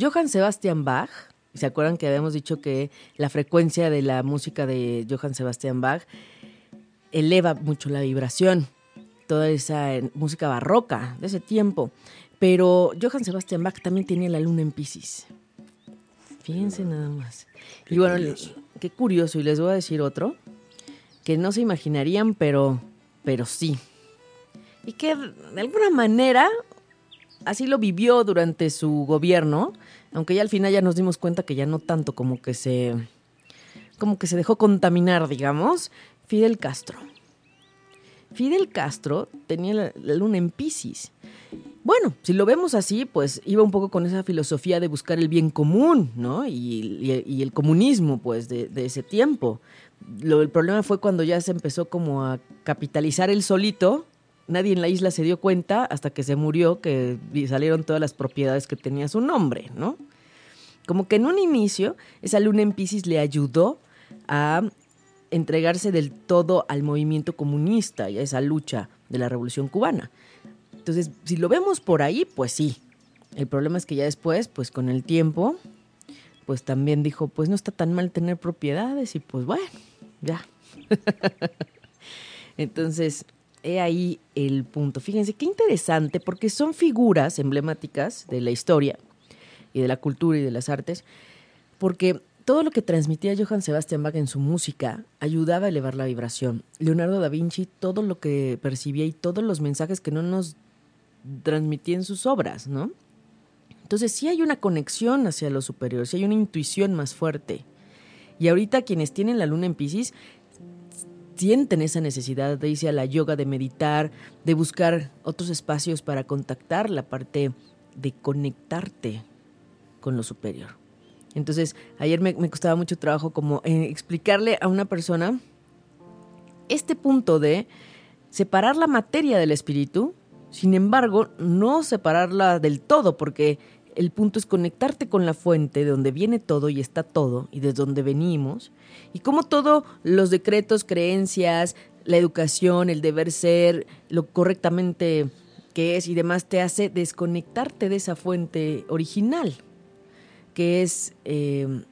Johann Sebastian Bach, ¿se acuerdan que habíamos dicho que la frecuencia de la música de Johann Sebastian Bach eleva mucho la vibración? toda esa música barroca de ese tiempo. Pero Johann Sebastian Bach también tenía la luna en Pisces. Fíjense nada más. Qué y bueno, curioso. qué curioso. Y les voy a decir otro que no se imaginarían, pero, pero sí. Y que de alguna manera así lo vivió durante su gobierno, aunque ya al final ya nos dimos cuenta que ya no tanto como que se como que se dejó contaminar, digamos, Fidel Castro. Fidel Castro tenía la, luna en Pisces. Bueno, si lo vemos así, pues iba un poco con esa filosofía de buscar el bien común, ¿no? Y el comunismo, pues, de, de ese tiempo. Lo, el problema fue cuando ya se empezó como a capitalizar el solito. Nadie en la isla se dio cuenta hasta que se murió que salieron todas las propiedades que tenía su nombre, ¿no? Como que en un inicio, esa luna en Pisces le ayudó a entregarse del todo al movimiento comunista y a esa lucha de la revolución cubana. Entonces, si lo vemos por ahí, pues sí. El problema es que ya después, pues con el tiempo, pues también dijo, pues no está tan mal tener propiedades y pues bueno, ya. Entonces, he ahí el punto. Fíjense qué interesante, porque son figuras emblemáticas de la historia y de la cultura y de las artes, porque todo lo que transmitía Johann Sebastian Bach en su música ayudaba a elevar la vibración. Leonardo da Vinci, todo lo que percibía y todos los mensajes que no nos transmitía en sus obras, ¿no? Entonces sí hay una conexión hacia lo superior, sí hay una intuición más fuerte. Y ahorita quienes tienen la luna en Pisces sienten esa necesidad de irse a la yoga, de meditar, de buscar otros espacios para contactar la parte de conectarte con lo superior. Entonces, ayer me, costaba mucho trabajo como eh, explicarle a una persona este punto de separar la materia del espíritu, sin embargo, no separarla del todo, porque el punto es conectarte con la fuente de donde viene todo y está todo, y desde donde venimos, y como todos los decretos, creencias, la educación, el deber ser, lo correctamente que es y demás, te hace desconectarte de esa fuente original. que es eh,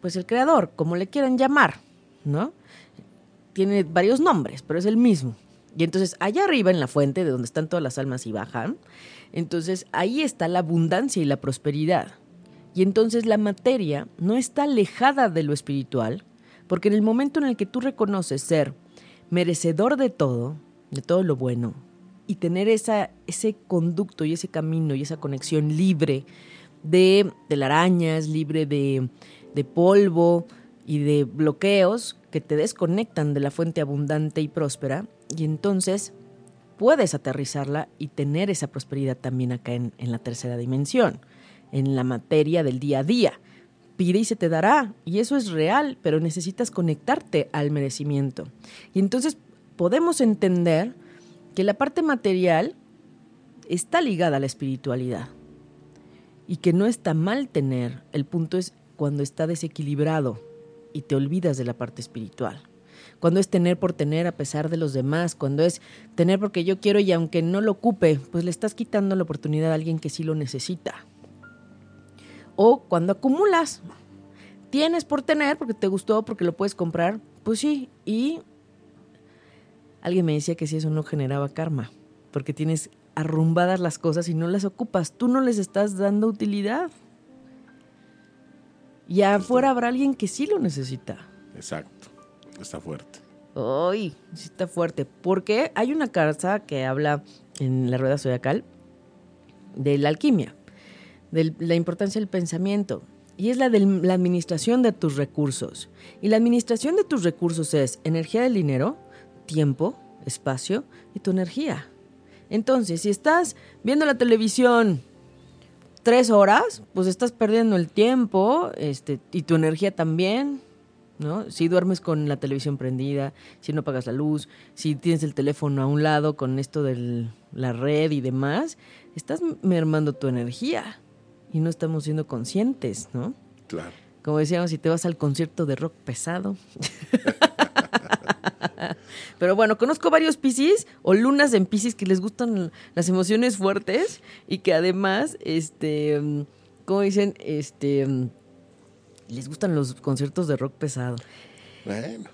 pues el creador, como le quieran llamar, ¿no? Tiene varios nombres, pero es el mismo. Y entonces allá arriba en la fuente, de donde están todas las almas y bajan, entonces ahí está la abundancia y la prosperidad. Y entonces la materia no está alejada de lo espiritual, porque en el momento en el que tú reconoces ser merecedor de todo, de todo lo bueno, y tener esa, ese conducto y ese camino y esa conexión libre de telarañas, libre de, de polvo y de bloqueos que te desconectan de la fuente abundante y próspera, y entonces puedes aterrizarla y tener esa prosperidad también acá en, en la tercera dimensión, en la materia del día a día. Pide y se te dará, y eso es real, pero necesitas conectarte al merecimiento. Y entonces podemos entender que la parte material está ligada a la espiritualidad y que no está mal tener, el punto es cuando está desequilibrado y te olvidas de la parte espiritual. Cuando es tener por tener a pesar de los demás, cuando es tener porque yo quiero y aunque no lo ocupe, pues le estás quitando la oportunidad a alguien que sí lo necesita. O cuando acumulas, tienes por tener porque te gustó, porque lo puedes comprar, pues sí, y alguien me decía que si eso no generaba karma, porque tienes arrumbadas las cosas y no las ocupas, tú no les estás dando utilidad. Y afuera habrá alguien que sí lo necesita. Exacto. Está fuerte. Uy, sí está fuerte. Porque hay una carta que habla en la rueda zodiacal de la alquimia, de la importancia del pensamiento. Y es la de la administración de tus recursos. Y la administración de tus recursos es energía del dinero, tiempo, espacio y tu energía. Entonces, si estás viendo la televisión tres horas, pues estás perdiendo el tiempo este, y tu energía también. ¿No? Si duermes con la televisión prendida, si no apagas la luz, si tienes el teléfono a un lado con esto de la red y demás, estás mermando tu energía y no estamos siendo conscientes, ¿no? Claro. Como decíamos, si te vas al concierto de rock pesado. Pero bueno, conozco varios Piscis o lunas en Piscis que les gustan las emociones fuertes y que además, este, como dicen, este, les gustan los conciertos de rock pesado. Bueno,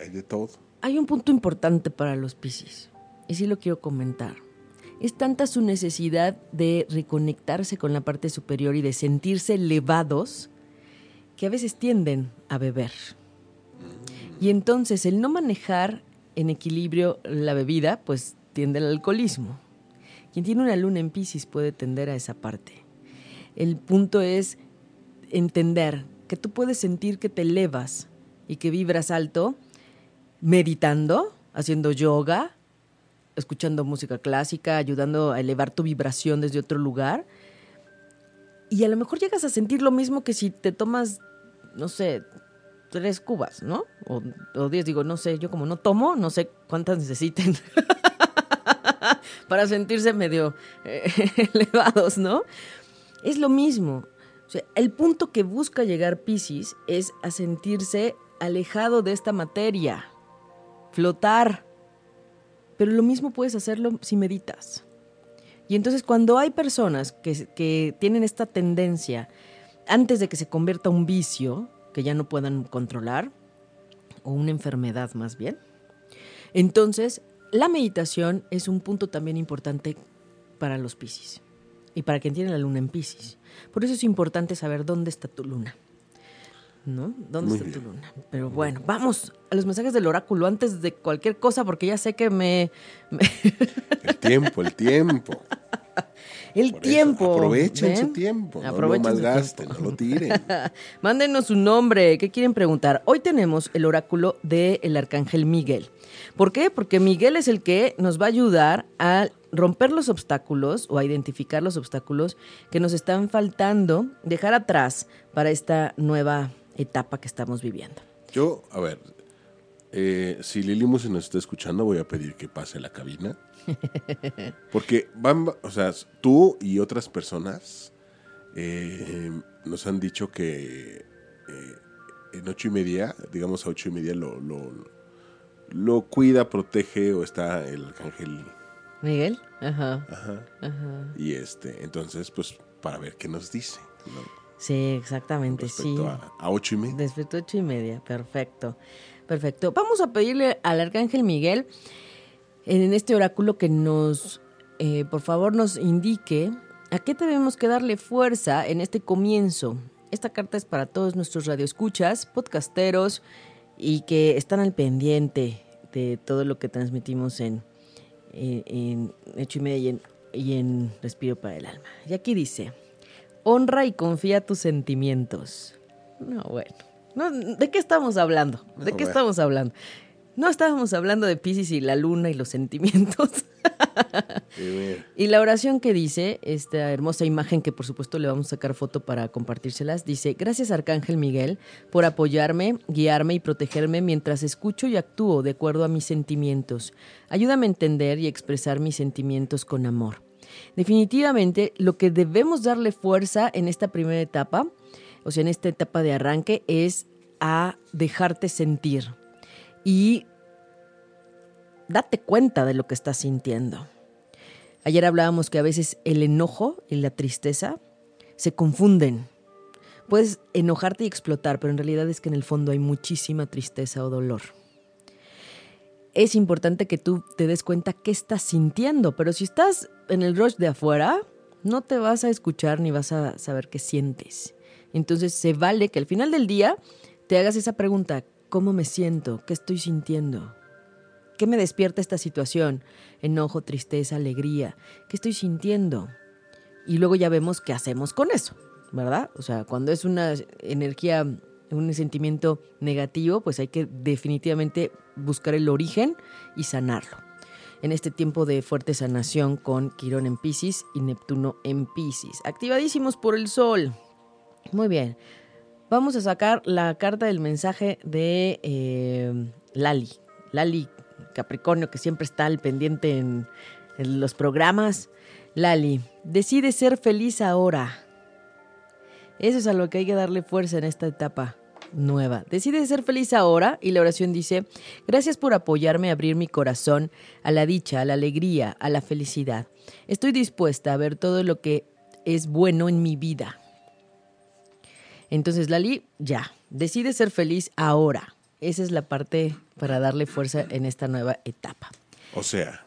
hay de todo. Hay un punto importante para los Piscis y sí lo quiero comentar. Es tanta su necesidad de reconectarse con la parte superior y de sentirse elevados que a veces tienden a beber. Y entonces el no manejar en equilibrio la bebida, pues tiende al alcoholismo. Quien tiene una luna en Pisces puede tender a esa parte. El punto es entender que tú puedes sentir que te elevas y que vibras alto meditando, haciendo yoga, escuchando música clásica, ayudando a elevar tu vibración desde otro lugar. Y a lo mejor llegas a sentir lo mismo que si te tomas, no sé, tres cubas, ¿no? O, diez, digo, no sé, yo como no tomo, no sé cuántas necesiten para sentirse medio eh, elevados, ¿no? Es lo mismo. O sea, el punto que busca llegar Pisces es a sentirse alejado de esta materia, flotar. Pero lo mismo puedes hacerlo si meditas. Y entonces cuando hay personas que, que tienen esta tendencia, antes de que se convierta un vicio, que ya no puedan controlar, o una enfermedad más bien. Entonces, la meditación es un punto también importante para los Piscis y para quien tiene la luna en Piscis. Por eso es importante saber dónde está tu luna. ¿No? ¿Dónde Muy está bien. tu luna? Pero bueno, vamos a los mensajes del oráculo antes de cualquier cosa, porque ya sé que me. me- El tiempo, el tiempo. el Por eso, tiempo. aprovechen su tiempo. No lo Aprovechen malgasten, tiempo. no lo tiren. Mándenos su nombre. ¿Qué quieren preguntar? Hoy tenemos el oráculo del arcángel Miguel. ¿Por qué? Porque Miguel es el que nos va a ayudar a romper los obstáculos o a identificar los obstáculos que nos están faltando dejar atrás para esta nueva etapa que estamos viviendo. Yo, a ver, eh, si Lili Musi nos está escuchando, voy a pedir que pase a la cabina. Porque van, o sea, tú y otras personas eh, nos han dicho que eh, en ocho y media, digamos a ocho y media, lo, lo, lo cuida, protege o está el arcángel. Miguel, ajá, Ajá. ajá. Y este, entonces, pues, para ver qué nos dice. ¿no? Sí, exactamente, respecto sí. A, a ocho y media. Respecto a ocho y media, perfecto. Perfecto. Vamos a pedirle al Arcángel Miguel en este oráculo que nos, eh, por favor, nos indique a qué tenemos que darle fuerza en este comienzo. Esta carta es para todos nuestros radioescuchas, podcasteros y que están al pendiente de todo lo que transmitimos en, en, en Hecho y Media y en, y en Respiro para el Alma. Y aquí dice, honra y confía tus sentimientos. No, bueno. No, ¿De qué estamos hablando? ¿De No, qué bueno. estamos hablando? No estábamos hablando de Pisces y la luna y los sentimientos. Sí. Y la oración que dice, esta hermosa imagen que por supuesto le vamos a sacar foto para compartírselas, dice, gracias Arcángel Miguel por apoyarme, guiarme y protegerme mientras escucho y actúo de acuerdo a mis sentimientos. Ayúdame a entender y expresar mis sentimientos con amor. Definitivamente lo que debemos darle fuerza en esta primera etapa, o sea, en esta etapa de arranque, es a dejarte sentir y date cuenta de lo que estás sintiendo. Ayer hablábamos que a veces el enojo y la tristeza se confunden. Puedes enojarte y explotar, pero en realidad es que en el fondo hay muchísima tristeza o dolor. Es importante que tú te des cuenta qué estás sintiendo, pero si estás en el rush de afuera, no te vas a escuchar ni vas a saber qué sientes. Entonces se vale que al final del día te hagas esa pregunta, ¿cómo me siento? ¿Qué estoy sintiendo? ¿Qué me despierta esta situación? Enojo, tristeza, alegría. ¿Qué estoy sintiendo? Y luego ya vemos qué hacemos con eso, ¿verdad? O sea, cuando es una energía, un sentimiento negativo, pues hay que definitivamente buscar el origen y sanarlo. En este tiempo de fuerte sanación con Quirón en Pisces y Neptuno en Pisces. Activadísimos por el Sol. Muy bien. Vamos a sacar la carta del mensaje de eh, Lali. Lali Capricornio, que siempre está al pendiente en, en los programas. Lali, decide ser feliz ahora. Eso es a lo que hay que darle fuerza en esta etapa nueva. Decide ser feliz ahora y la oración dice, gracias por apoyarme a abrir mi corazón a la dicha, a la alegría, a la felicidad. Estoy dispuesta a ver todo lo que es bueno en mi vida. Entonces, Lali, ya, decide ser feliz ahora. Esa es la parte para darle fuerza en esta nueva etapa. O sea,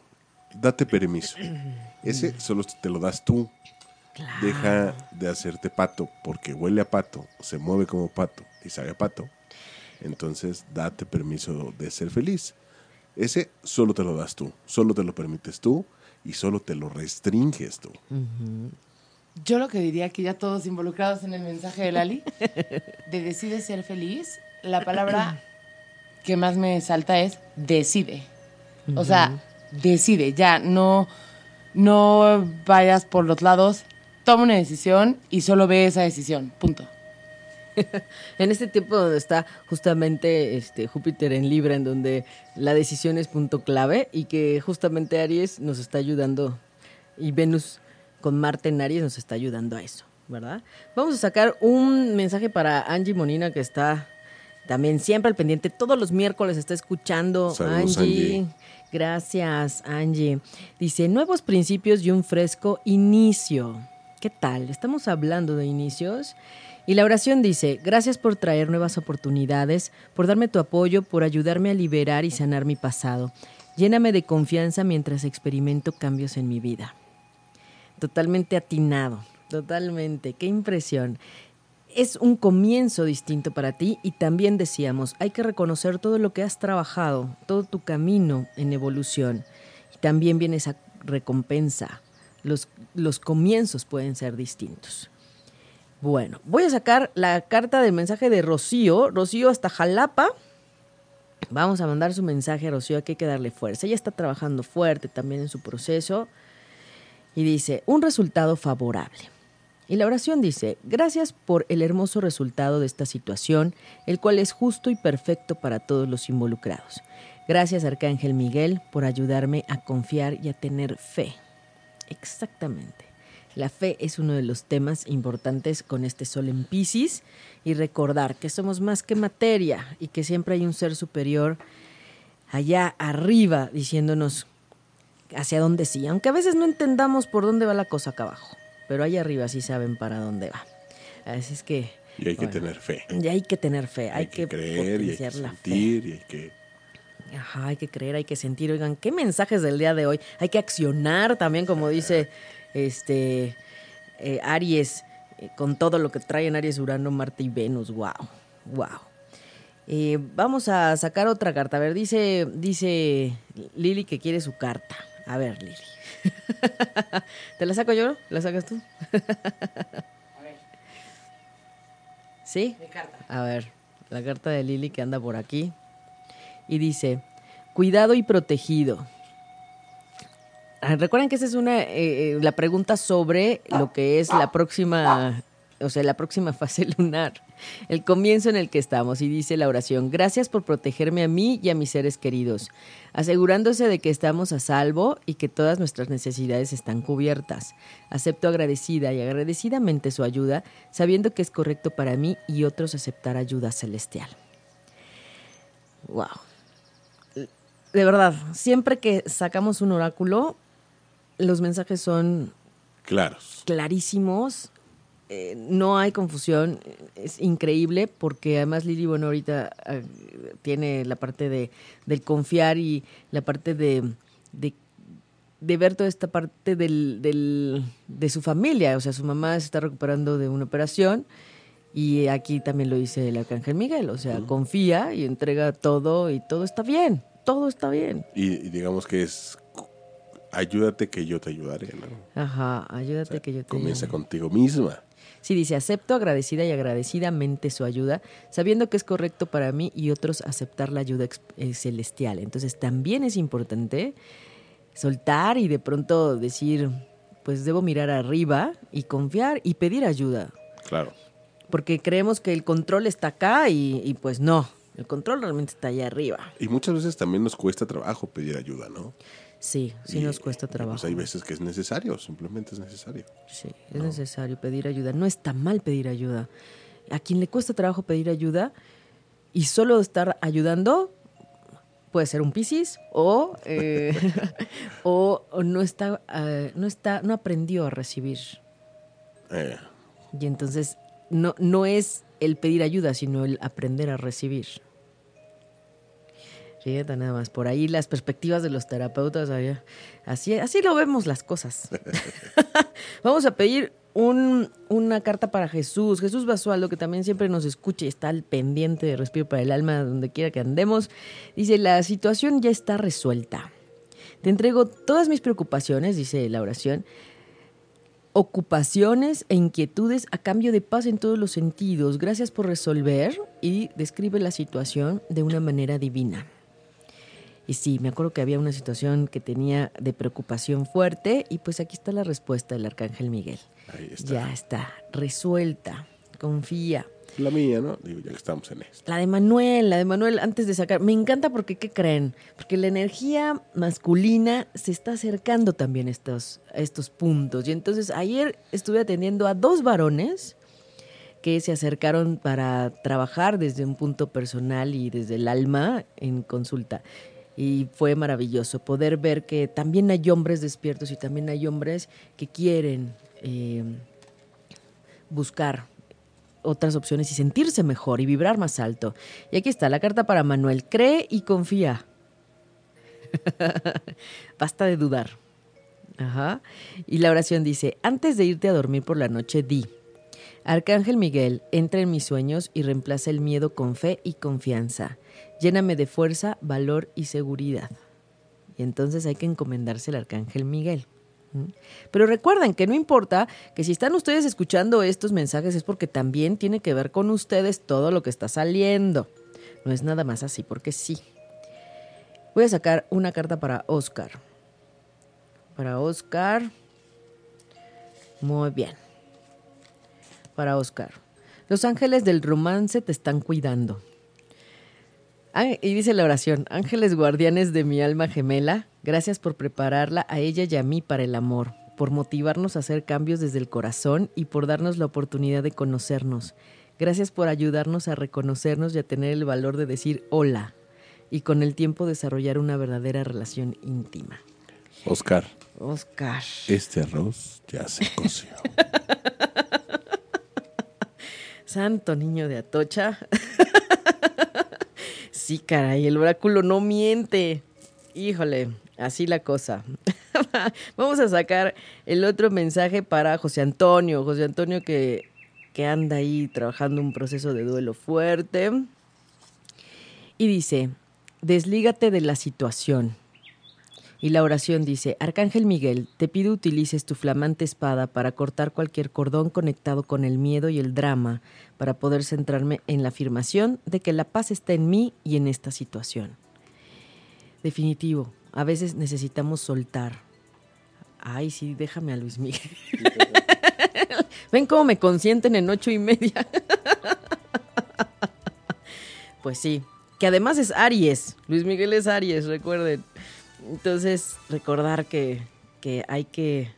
date permiso. Ese solo te lo das tú. Deja de hacerte pato porque huele a pato, se mueve como pato y sabe a pato. Entonces, date permiso de ser feliz. Ese solo te lo das tú, solo te lo permites tú y solo te lo restringes tú. Yo lo que diría que ya todos involucrados en el mensaje de Lali, de decide ser feliz, la palabra que más me salta es decide. O sea, decide, ya, no, no vayas por los lados, toma una decisión y solo ve esa decisión, punto. En este tiempo donde está justamente este Júpiter en Libra, en donde la decisión es punto clave y que justamente Aries nos está ayudando y Venus con Marte en Aries nos está ayudando a eso, ¿verdad? Vamos a sacar un mensaje para Angie Monina que está también siempre al pendiente, todos los miércoles está escuchando. Saludos, Angie. Angie. Gracias, Angie. Dice, nuevos principios y un fresco inicio. ¿Qué tal? Estamos hablando de inicios. Y la oración dice, gracias por traer nuevas oportunidades, por darme tu apoyo, por ayudarme a liberar y sanar mi pasado. Lléname de confianza mientras experimento cambios en mi vida. Totalmente atinado, totalmente. Qué impresión. Es un comienzo distinto para ti y también decíamos, hay que reconocer todo lo que has trabajado, todo tu camino en evolución. Y también viene esa recompensa. Los, los comienzos pueden ser distintos. Bueno, voy a sacar la carta del mensaje de Rocío. Rocío hasta Jalapa. Vamos a mandar su mensaje a Rocío, hay que darle fuerza. Ella está trabajando fuerte también en su proceso. Y dice, un resultado favorable. Y la oración dice, gracias por el hermoso resultado de esta situación, el cual es justo y perfecto para todos los involucrados. Gracias Arcángel Miguel por ayudarme a confiar y a tener fe. Exactamente. La fe es uno de los temas importantes con este sol en Pisces y recordar que somos más que materia y que siempre hay un ser superior allá arriba diciéndonos hacia dónde sí, aunque a veces no entendamos por dónde va la cosa acá abajo, pero allá arriba sí saben para dónde va. Así es que... Y hay que tener fe. Y hay que tener fe, hay, Hay que creer y hay que fe. sentir y hay que... Ajá, hay que creer, hay que sentir. Oigan, ¿qué mensajes del día de hoy? Hay que accionar también, como dice este eh, Aries, eh, con todo lo que traen Aries, Urano, Marte y Venus. Wow, wow. Eh, vamos a sacar otra carta. A ver, dice, dice Lili que quiere su carta. A ver, Lili. ¿Te la saco yo? ¿La sacas tú? ¿Sí? Mi carta. A ver, la carta de Lili que anda por aquí. Y dice, cuidado y protegido. Ah, Recuerden que esa es una eh, eh, la pregunta sobre lo que es la próxima, o sea, la próxima fase lunar, el comienzo en el que estamos. Y dice la oración, gracias por protegerme a mí y a mis seres queridos, asegurándose de que estamos a salvo y que todas nuestras necesidades están cubiertas. Acepto agradecida y agradecidamente su ayuda, sabiendo que es correcto para mí y otros aceptar ayuda celestial. Wow. De verdad, siempre que sacamos un oráculo, los mensajes son Claros. clarísimos, eh, no hay confusión, es increíble porque además Lili, bueno, ahorita eh, tiene la parte de, del confiar y la parte de, de, de ver toda esta parte del, del- de su familia, o sea, su mamá se está recuperando de una operación y aquí también lo dice el Arcángel Miguel, o sea, confía y entrega todo y todo está bien, todo está bien. Y, y digamos que es... Ayúdate que yo te ayudaré, ¿no? Ajá, ayúdate que yo te Comienza contigo misma. Sí, dice, acepto agradecida y agradecidamente su ayuda, sabiendo que es correcto para mí y otros aceptar la ayuda eh, celestial. Entonces también es importante soltar y de pronto decir, pues debo mirar arriba y confiar y pedir ayuda, Claro. porque creemos que el control está acá y, y pues no, el control realmente está allá arriba. Y muchas veces también nos cuesta trabajo pedir ayuda, ¿no? Sí, sí Y- nos cuesta trabajo. Pues hay veces que es necesario, simplemente es necesario. Sí, es necesario pedir ayuda. No está mal pedir ayuda. A quien le cuesta trabajo pedir ayuda y solo estar ayudando, puede ser un piscis o, eh, o, o no está, eh, no está, no aprendió a recibir. Eh, Y entonces no, no es el pedir ayuda, sino el aprender a recibir. Fíjate nada más, por ahí las perspectivas de los terapeutas, allá. así, así lo vemos las cosas. Vamos a pedir un- una carta para Jesús, Jesús Basualdo, que también siempre nos escucha y está al pendiente de Respiro para el Alma, donde quiera que andemos. Dice, la situación ya está resuelta. Te entrego todas mis preocupaciones, dice la oración, ocupaciones e inquietudes a cambio de paz en todos los sentidos. Gracias por resolver y describe la situación de una manera divina. Y sí, me acuerdo que había una situación que tenía de preocupación fuerte y pues aquí está la respuesta del Arcángel Miguel. ahí está. Ya está, resuelta, confía. La mía, ¿no? Digo, ya que estamos en esto. La de Manuel, la de Manuel, antes de sacar. Me encanta porque, ¿qué creen? Porque la energía masculina se está acercando también a estos, a estos puntos. Y entonces ayer estuve atendiendo a dos varones que se acercaron para trabajar desde un punto personal y desde el alma en consulta. Y fue maravilloso poder ver que también hay hombres despiertos y también hay hombres que quieren eh, buscar otras opciones y sentirse mejor y vibrar más alto. Y aquí está la carta para Manuel. Cree y confía. Basta de dudar. Ajá. Y la oración dice, antes de irte a dormir por la noche, di, Arcángel Miguel, entra en mis sueños y reemplaza el miedo con fe y confianza. Lléname de fuerza, valor y seguridad. Y entonces hay que encomendarse al Arcángel Miguel. Pero recuerden que no importa que si están ustedes escuchando estos mensajes es porque también tiene que ver con ustedes todo lo que está saliendo. No es nada más así, porque sí. Voy a sacar una carta para Oscar. Para Oscar. Muy bien. Para Oscar. Los ángeles del romance te están cuidando. Ah, y dice la oración, ángeles guardianes de mi alma gemela, gracias por prepararla a ella y a mí para el amor, por motivarnos a hacer cambios desde el corazón y por darnos la oportunidad de conocernos. Gracias por ayudarnos a reconocernos y a tener el valor de decir hola y con el tiempo desarrollar una verdadera relación íntima. Oscar, Oscar. este arroz ya se coció. Santo niño de Atocha. sí, caray, el oráculo no miente. Híjole, así la cosa. Vamos a sacar el otro mensaje para José Antonio. José Antonio que, que anda ahí trabajando un proceso de duelo fuerte. Y dice, deslígate de la situación. Y la oración dice, Arcángel Miguel, te pido utilices tu flamante espada para cortar cualquier cordón conectado con el miedo y el drama, para poder centrarme en la afirmación de que la paz está en mí y en esta situación. Definitivo, a veces necesitamos soltar. Ay, sí, déjame a Luis Miguel. Ven cómo me consienten en ocho y media. pues sí, que además es Aries. Luis Miguel es Aries, recuerden. Entonces, recordar que, que, hay que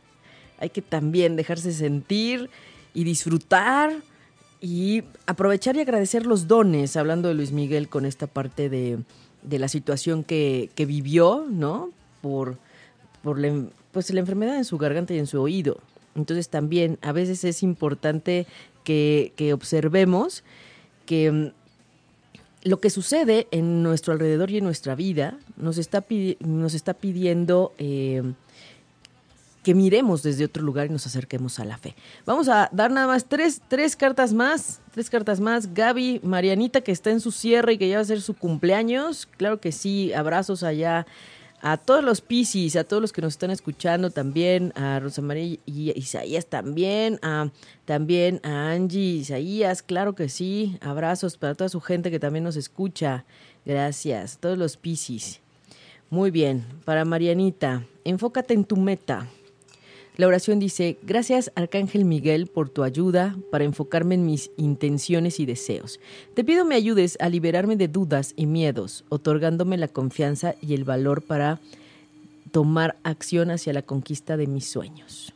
hay que también dejarse sentir y disfrutar y aprovechar y agradecer los dones, hablando de Luis Miguel con esta parte de, de la situación que, que, vivió, ¿no? Por, por la, pues, la enfermedad en su garganta y en su oído. Entonces también a veces es importante que, que observemos que lo que sucede en nuestro alrededor y en nuestra vida nos está, nos está pidiendo eh, que miremos desde otro lugar y nos acerquemos a la fe. Vamos a dar nada más tres, tres cartas más, tres cartas más. Gaby, Marianita, que está en su cierre y que ya va a ser su cumpleaños. Claro que sí, abrazos allá a todos los Piscis, a todos los que nos están escuchando también, a Rosa María y Isaías también, a, también a Angie Isaías, claro que sí, abrazos para toda su gente que también nos escucha, gracias, todos los Piscis. Muy bien, para Marianita, enfócate en tu meta. La oración dice, gracias Arcángel Miguel por tu ayuda para enfocarme en mis intenciones y deseos. Te pido me ayudes a liberarme de dudas y miedos, otorgándome la confianza y el valor para tomar acción hacia la conquista de mis sueños.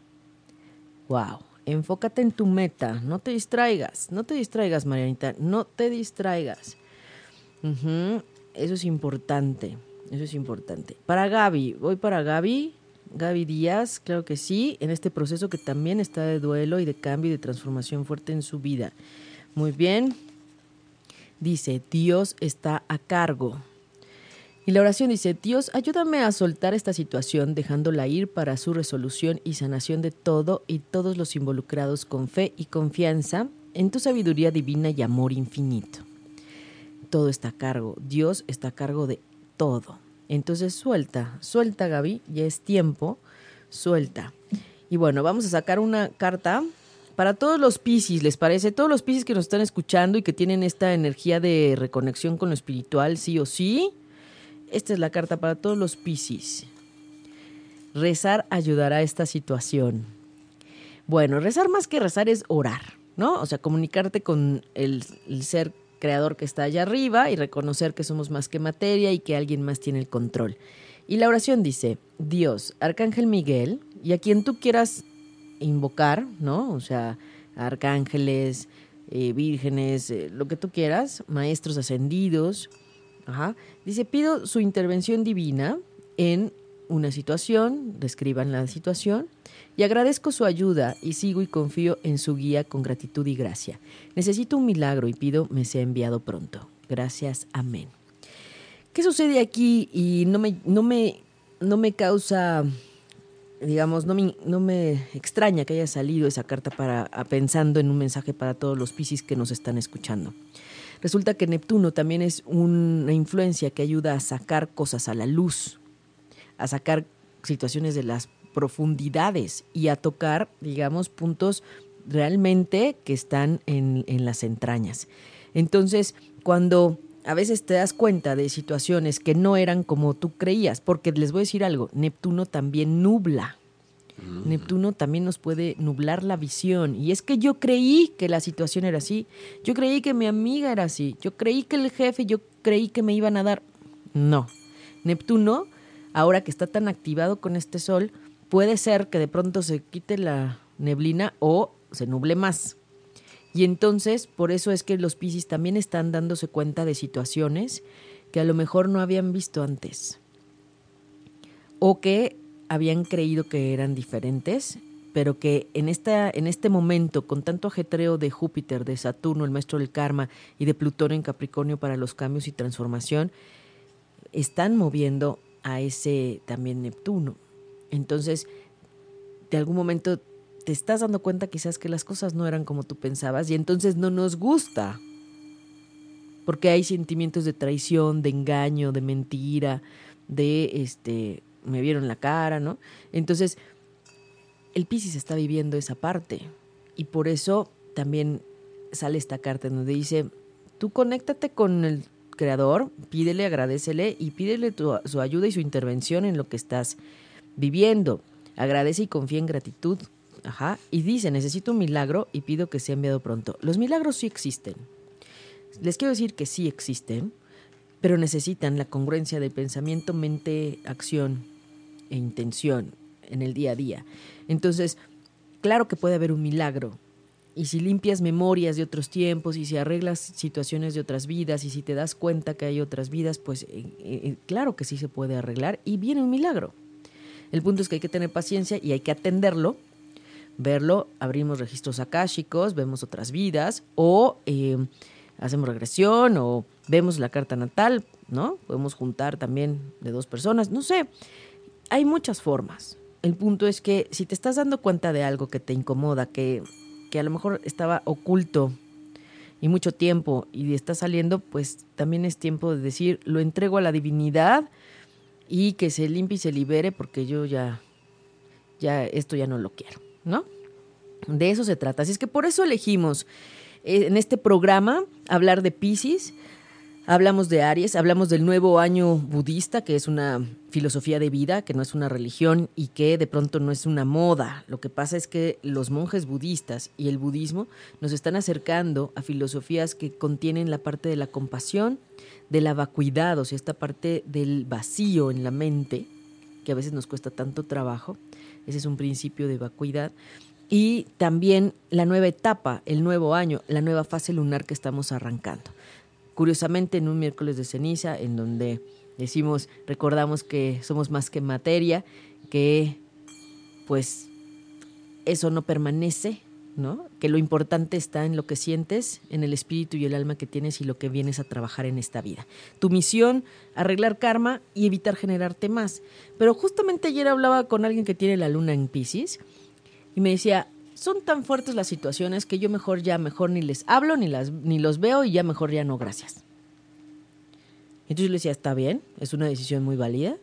Wow, enfócate en tu meta, no te distraigas, no te distraigas Marianita, no te distraigas. Eso es importante, eso es importante. Para Gaby, voy para Gaby. Gaby Díaz, claro que sí, en este proceso que también está de duelo y de cambio y de transformación fuerte en su vida. Muy bien. Dice, Dios está a cargo. Y la oración dice, Dios, ayúdame a soltar esta situación dejándola ir para su resolución y sanación de todo y todos los involucrados con fe y confianza en tu sabiduría divina y amor infinito. Todo está a cargo, Dios está a cargo de todo. Entonces suelta, suelta Gaby, ya es tiempo, suelta. Y bueno, vamos a sacar una carta para todos los Piscis, ¿les parece? Todos los Piscis que nos están escuchando y que tienen esta energía de reconexión con lo espiritual, sí o sí. Esta es la carta para todos los Piscis. Rezar ayudará a esta situación. Bueno, rezar más que rezar es orar, ¿no? O sea, comunicarte con el, el ser creador que está allá arriba y reconocer que somos más que materia y que alguien más tiene el control. Y la oración dice, Dios, Arcángel Miguel, y a quien tú quieras invocar, ¿no? O sea, arcángeles, eh, vírgenes, eh, lo que tú quieras, maestros ascendidos. Ajá. Dice, pido su intervención divina en una situación, describan la situación, y agradezco su ayuda y sigo y confío en su guía con gratitud y gracia. Necesito un milagro y pido me sea enviado pronto. Gracias, amén. ¿Qué sucede aquí? Y no me, no me, no me causa, digamos, no me, no me extraña que haya salido esa carta para, pensando en un mensaje para todos los piscis que nos están escuchando. Resulta que Neptuno también es una influencia que ayuda a sacar cosas a la luz, a sacar situaciones de las profundidades y a tocar, digamos, puntos realmente que están en, en las entrañas. Entonces, cuando a veces te das cuenta de situaciones que no eran como tú creías, porque les voy a decir algo, Neptuno también nubla. Mm. Neptuno también nos puede nublar la visión. Y es que yo creí que la situación era así. Yo creí que mi amiga era así. Yo creí que el jefe, yo creí que me iban a dar. No. Neptuno, ahora que está tan activado con este sol, puede ser que de pronto se quite la neblina o se nuble más. Y entonces, por eso es que los Piscis también están dándose cuenta de situaciones que a lo mejor no habían visto antes. O que habían creído que eran diferentes pero que en, esta, en este momento, con tanto ajetreo de Júpiter, de Saturno, el maestro del karma, y de Plutón en Capricornio para los cambios y transformación, están moviendo a ese también Neptuno. Entonces, de algún momento te estás dando cuenta quizás que las cosas no eran como tú pensabas y entonces no nos gusta. Porque hay sentimientos de traición, de engaño, de mentira, de este me vieron la cara, ¿no? Entonces, el Piscis está viviendo esa parte y por eso también sale esta carta donde dice, tú conéctate con el creador, pídele, agradecele y pídele su ayuda y su intervención en lo que estás viviendo. Agradece y confía en gratitud. Ajá. Y dice, necesito un milagro y pido que sea enviado pronto. Los milagros sí existen. Les quiero decir que sí existen, pero necesitan la congruencia de pensamiento, mente, acción e intención en el día a día. Entonces, claro que puede haber un milagro. Y si limpias memorias de otros tiempos y si arreglas situaciones de otras vidas y si te das cuenta que hay otras vidas, pues eh, eh, claro que sí se puede arreglar y viene un milagro. El punto es que hay que tener paciencia y hay que atenderlo, verlo, abrimos registros akáshicos, vemos otras vidas o eh, hacemos regresión o vemos la carta natal, ¿no? Podemos juntar también de dos personas, no sé. Hay muchas formas el punto es que si te estás dando cuenta de algo que te incomoda, que, que a lo mejor estaba oculto y mucho tiempo y está saliendo, pues también es tiempo de decir, lo entrego a la divinidad y que se limpie y se libere porque yo ya, ya esto ya no lo quiero, ¿no? De eso se trata. Así es que por eso elegimos eh, en este programa hablar de Pisces Hablamos de Aries, hablamos del nuevo año budista, que es una filosofía de vida, que no es una religión y que de pronto no es una moda. Lo que pasa es que los monjes budistas y el budismo nos están acercando a filosofías que contienen la parte de la compasión, de la vacuidad, o sea, esta parte del vacío en la mente, que a veces nos cuesta tanto trabajo. Ese es un principio de vacuidad. Y también la nueva etapa, el nuevo año, la nueva fase lunar que estamos arrancando curiosamente en un miércoles de ceniza, en donde decimos, recordamos que somos más que materia, que pues eso no permanece, ¿no? Que lo importante está en lo que sientes, en el espíritu y el alma que tienes y lo que vienes a trabajar en esta vida. Tu misión, arreglar karma y evitar generarte más. Pero justamente ayer hablaba con alguien que tiene la luna en Pisces y me decía, son tan fuertes las situaciones que yo mejor ya, mejor ni les hablo, ni, las, ni los veo y ya mejor ya no, gracias. Entonces yo le decía, está bien, es una decisión muy válida.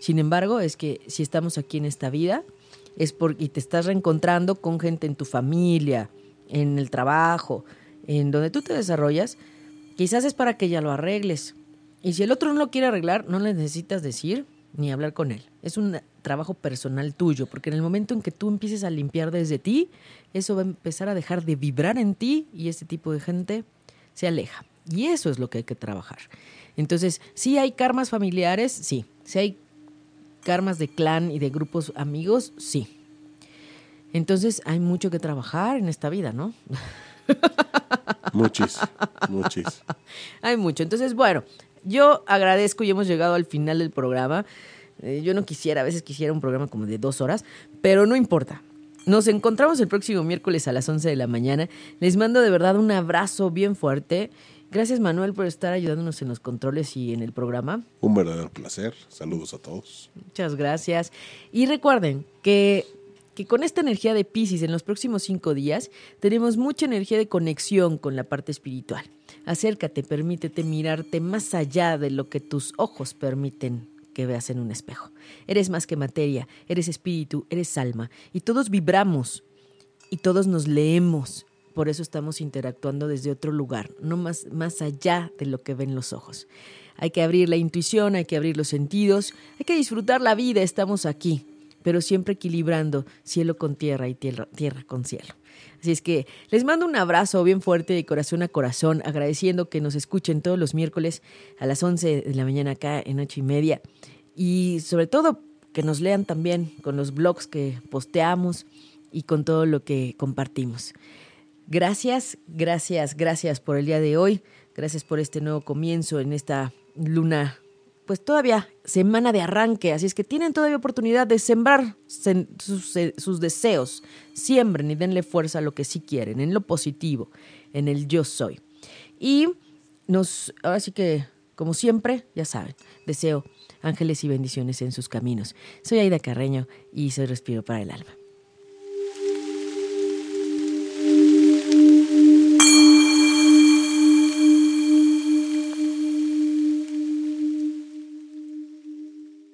Sin embargo, es que si estamos aquí en esta vida, es porque te estás reencontrando con gente en tu familia, en el trabajo, en donde tú te desarrollas, quizás es para que ya lo arregles. Y si el otro no lo quiere arreglar, no le necesitas decir ni hablar con él. Es un trabajo personal tuyo, porque en el momento en que tú empieces a limpiar desde ti, eso va a empezar a dejar de vibrar en ti y ese tipo de gente se aleja. Y eso es lo que hay que trabajar. Entonces, si hay karmas familiares, sí. Si hay karmas de clan y de grupos amigos, sí. Entonces, hay mucho que trabajar en esta vida, ¿no? Muchis, muchis. Hay mucho. Entonces, bueno, yo agradezco y hemos llegado al final del programa. Eh, yo no quisiera, a veces quisiera un programa como de dos horas, pero no importa. Nos encontramos el próximo miércoles a las 11 de la mañana. Les mando de verdad un abrazo bien fuerte. Gracias Manuel por estar ayudándonos en los controles y en el programa. Un verdadero placer. Saludos a todos. Muchas gracias. Y recuerden que que con esta energía de Pisces en los próximos cinco días tenemos mucha energía de conexión con la parte espiritual. Acércate, permítete mirarte más allá de lo que tus ojos permiten que veas en un espejo. Eres más que materia, eres espíritu, eres alma, y todos vibramos y todos nos leemos. Por eso estamos interactuando desde otro lugar, no más, más allá de lo que ven los ojos. Hay que abrir la intuición, hay que abrir los sentidos, hay que disfrutar la vida, estamos aquí pero siempre equilibrando cielo con tierra y tierra, tierra con cielo. Así es que les mando un abrazo bien fuerte de corazón a corazón, agradeciendo que nos escuchen todos los miércoles a las 11 de la mañana acá en ocho y media. Y sobre todo que nos lean también con los blogs que posteamos y con todo lo que compartimos. Gracias, gracias, gracias por el día de hoy. Gracias por este nuevo comienzo en esta luna pues todavía semana de arranque, así es que tienen todavía oportunidad de sembrar sus, sus, deseos. Siembren y denle fuerza a lo que sí quieren, en lo positivo, en el yo soy. Y nos, ahora sí que, como siempre, ya saben, deseo ángeles y bendiciones en sus caminos. Soy Aida Carreño y soy Respiro para el Alma.